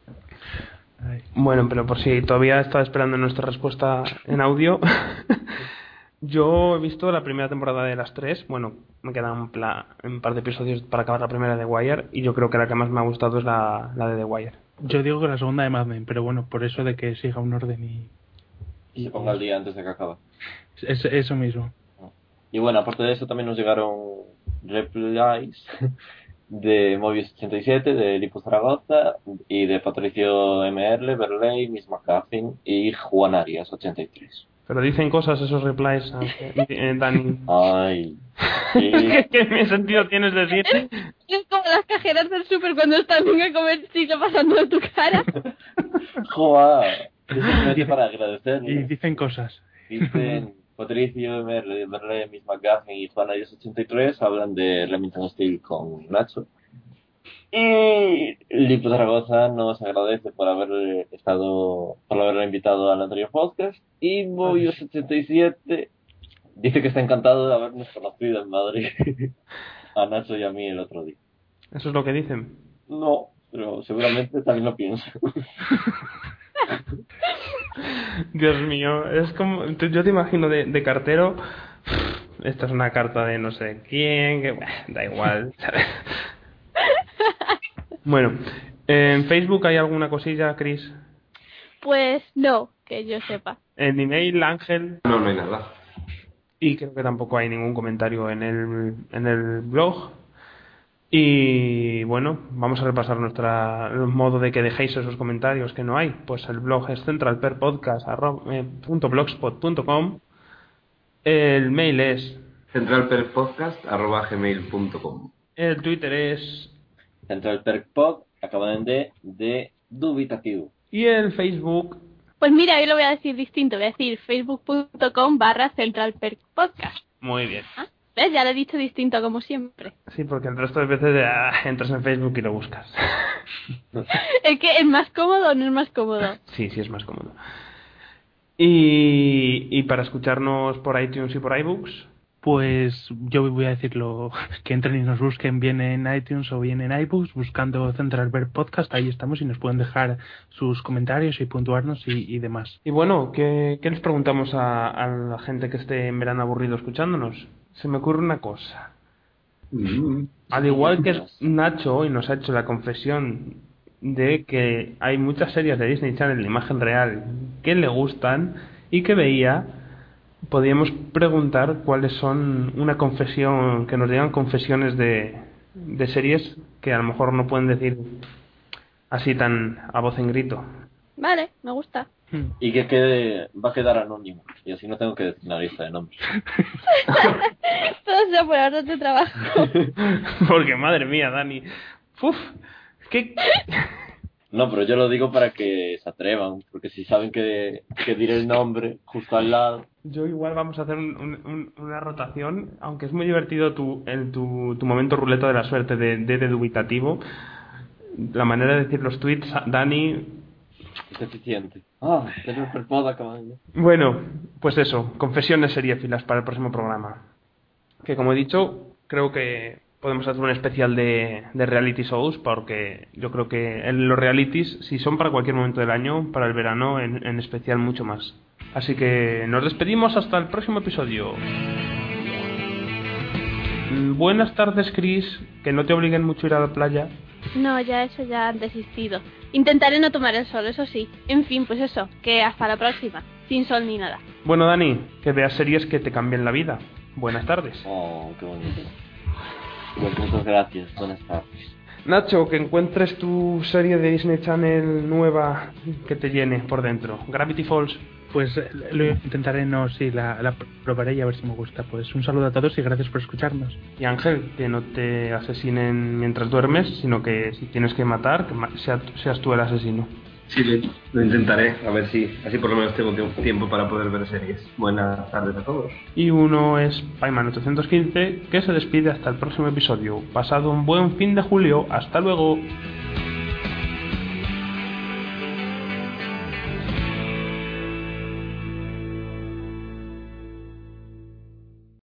Bueno, pero por si todavía estaba esperando nuestra respuesta en audio. Yo he visto la primera temporada de las tres. Bueno, me quedan un, pla- un par de episodios para acabar la primera de Wire. Y yo creo que la que más me ha gustado es la, la de The Wire.
Yo digo que la segunda de Mad Men, pero bueno, por eso de que siga un orden y...
Y se ponga al día antes de que acabe.
Es, eso mismo.
Y bueno, aparte de eso también nos llegaron replies de Mobius 87, de Lipo Zaragoza y de Patricio MR, Berley, Miss McCaffin y Juan Arias 83.
Pero dicen cosas esos replies, eh, eh, Dani.
Ay.
¿Qué, qué sentido tienes decir?
Es como las cajeras del súper cuando están a comer sigue pasando de tu cara.
Joa. Para
Y
agradecerle.
dicen cosas.
Dicen Patricio, MR, Berley, Miss McCaffin y Juan Arias 83 hablan de Remington Steel con Nacho. Y Lipo Zaragoza nos agradece por haber estado, por haberlo invitado al anterior podcast. Y Mobius 87 dice que está encantado de habernos conocido en Madrid. a Nacho y a mí el otro día.
Eso es lo que dicen.
No, pero seguramente también lo pienso.
Dios mío, es como. Yo te imagino de, de cartero. Esta es una carta de no sé quién, que bah, da igual, ¿sabes? Bueno, en Facebook hay alguna cosilla, Chris.
Pues no, que yo sepa.
En email, Ángel.
No, no hay nada.
Y creo que tampoco hay ningún comentario en el, en el blog. Y bueno, vamos a repasar nuestra el modo de que dejéis esos comentarios que no hay. Pues el blog es centralperpodcast.blogspot.com El mail es,
centralperpodcast.gmail.com
el Twitter es
Central Perk Pod acaban en D de dubitativo.
y el Facebook
Pues mira, hoy lo voy a decir distinto. Voy a decir facebook.com barra centralperkpodcast.
Muy bien.
¿Ves? Ya lo he dicho distinto como siempre.
Sí, porque el resto de veces ah, entras en Facebook y lo buscas.
Es que es más cómodo o no es más cómodo.
Sí, sí es más cómodo. Y, y para escucharnos por iTunes y por iBooks,
Pues yo voy a decirlo, que entren y nos busquen bien en iTunes o bien en iBooks, buscando Central Verb Podcast, ahí estamos y nos pueden dejar sus comentarios y puntuarnos y, y demás.
Y bueno, ¿qué, qué les preguntamos a, a la gente que esté en verano aburrido escuchándonos? Se me ocurre una cosa.
Mm.
Al igual que Nacho hoy nos ha hecho la confesión de que hay muchas series de Disney Channel de imagen real que le gustan y que veía, podríamos preguntar cuáles son una confesión, que nos digan confesiones de, de series que a lo mejor no pueden decir así tan a voz en grito.
Vale, me gusta.
Y que quede, va a quedar anónimo. Y así no tengo que decir una lista de nombres.
Todo sea por ahorros de trabajo.
Porque madre mía, Dani. Uf, ¿qué?
No, pero yo lo digo para que se atrevan. Porque si saben que, que diré el nombre justo al lado.
Yo igual vamos a hacer un- un- un- una rotación, aunque es muy divertido tu, el, tu, tu momento ruleta de la suerte de, de, de dubitativo. La manera de decir los tweets, Dani.
Es eficiente. Ah, acabando.
Bueno, pues eso, confesiones seriéfilas para el próximo programa. Que como he dicho, creo que podemos hacer un especial de, de reality shows, porque yo creo que en los realities, si son para cualquier momento del año, para el verano en, en especial mucho más. Así que nos despedimos hasta el próximo episodio. Mm, Buenas tardes, Chris. Que no te obliguen mucho a ir a la playa.
No, ya eso ya han desistido. Intentaré no tomar el sol, eso sí. En fin, pues eso, que hasta la próxima. Sin sol ni nada.
Bueno, Dani, que veas series que te cambien la vida. Buenas tardes.
Oh, qué bonito. Pues muchas gracias. Buenas tardes.
Nacho, que encuentres tu serie de Disney Channel nueva que te llene por dentro. Gravity Falls.
Pues eh, lo intentaré, no, sí, la, la probaré y a ver si me gusta. Pues un saludo a todos y gracias por escucharnos.
Y Ángel, que no te asesinen mientras duermes, sino que si tienes que matar, que ma- sea- seas tú el asesino.
Sí, lo, intentaré, a ver si así por lo menos tengo tiemp- tiempo para poder ver series. Buenas tardes a todos.
Y uno es Payman815, que se despide hasta el próximo episodio. Pasado un buen fin de julio. Hasta luego.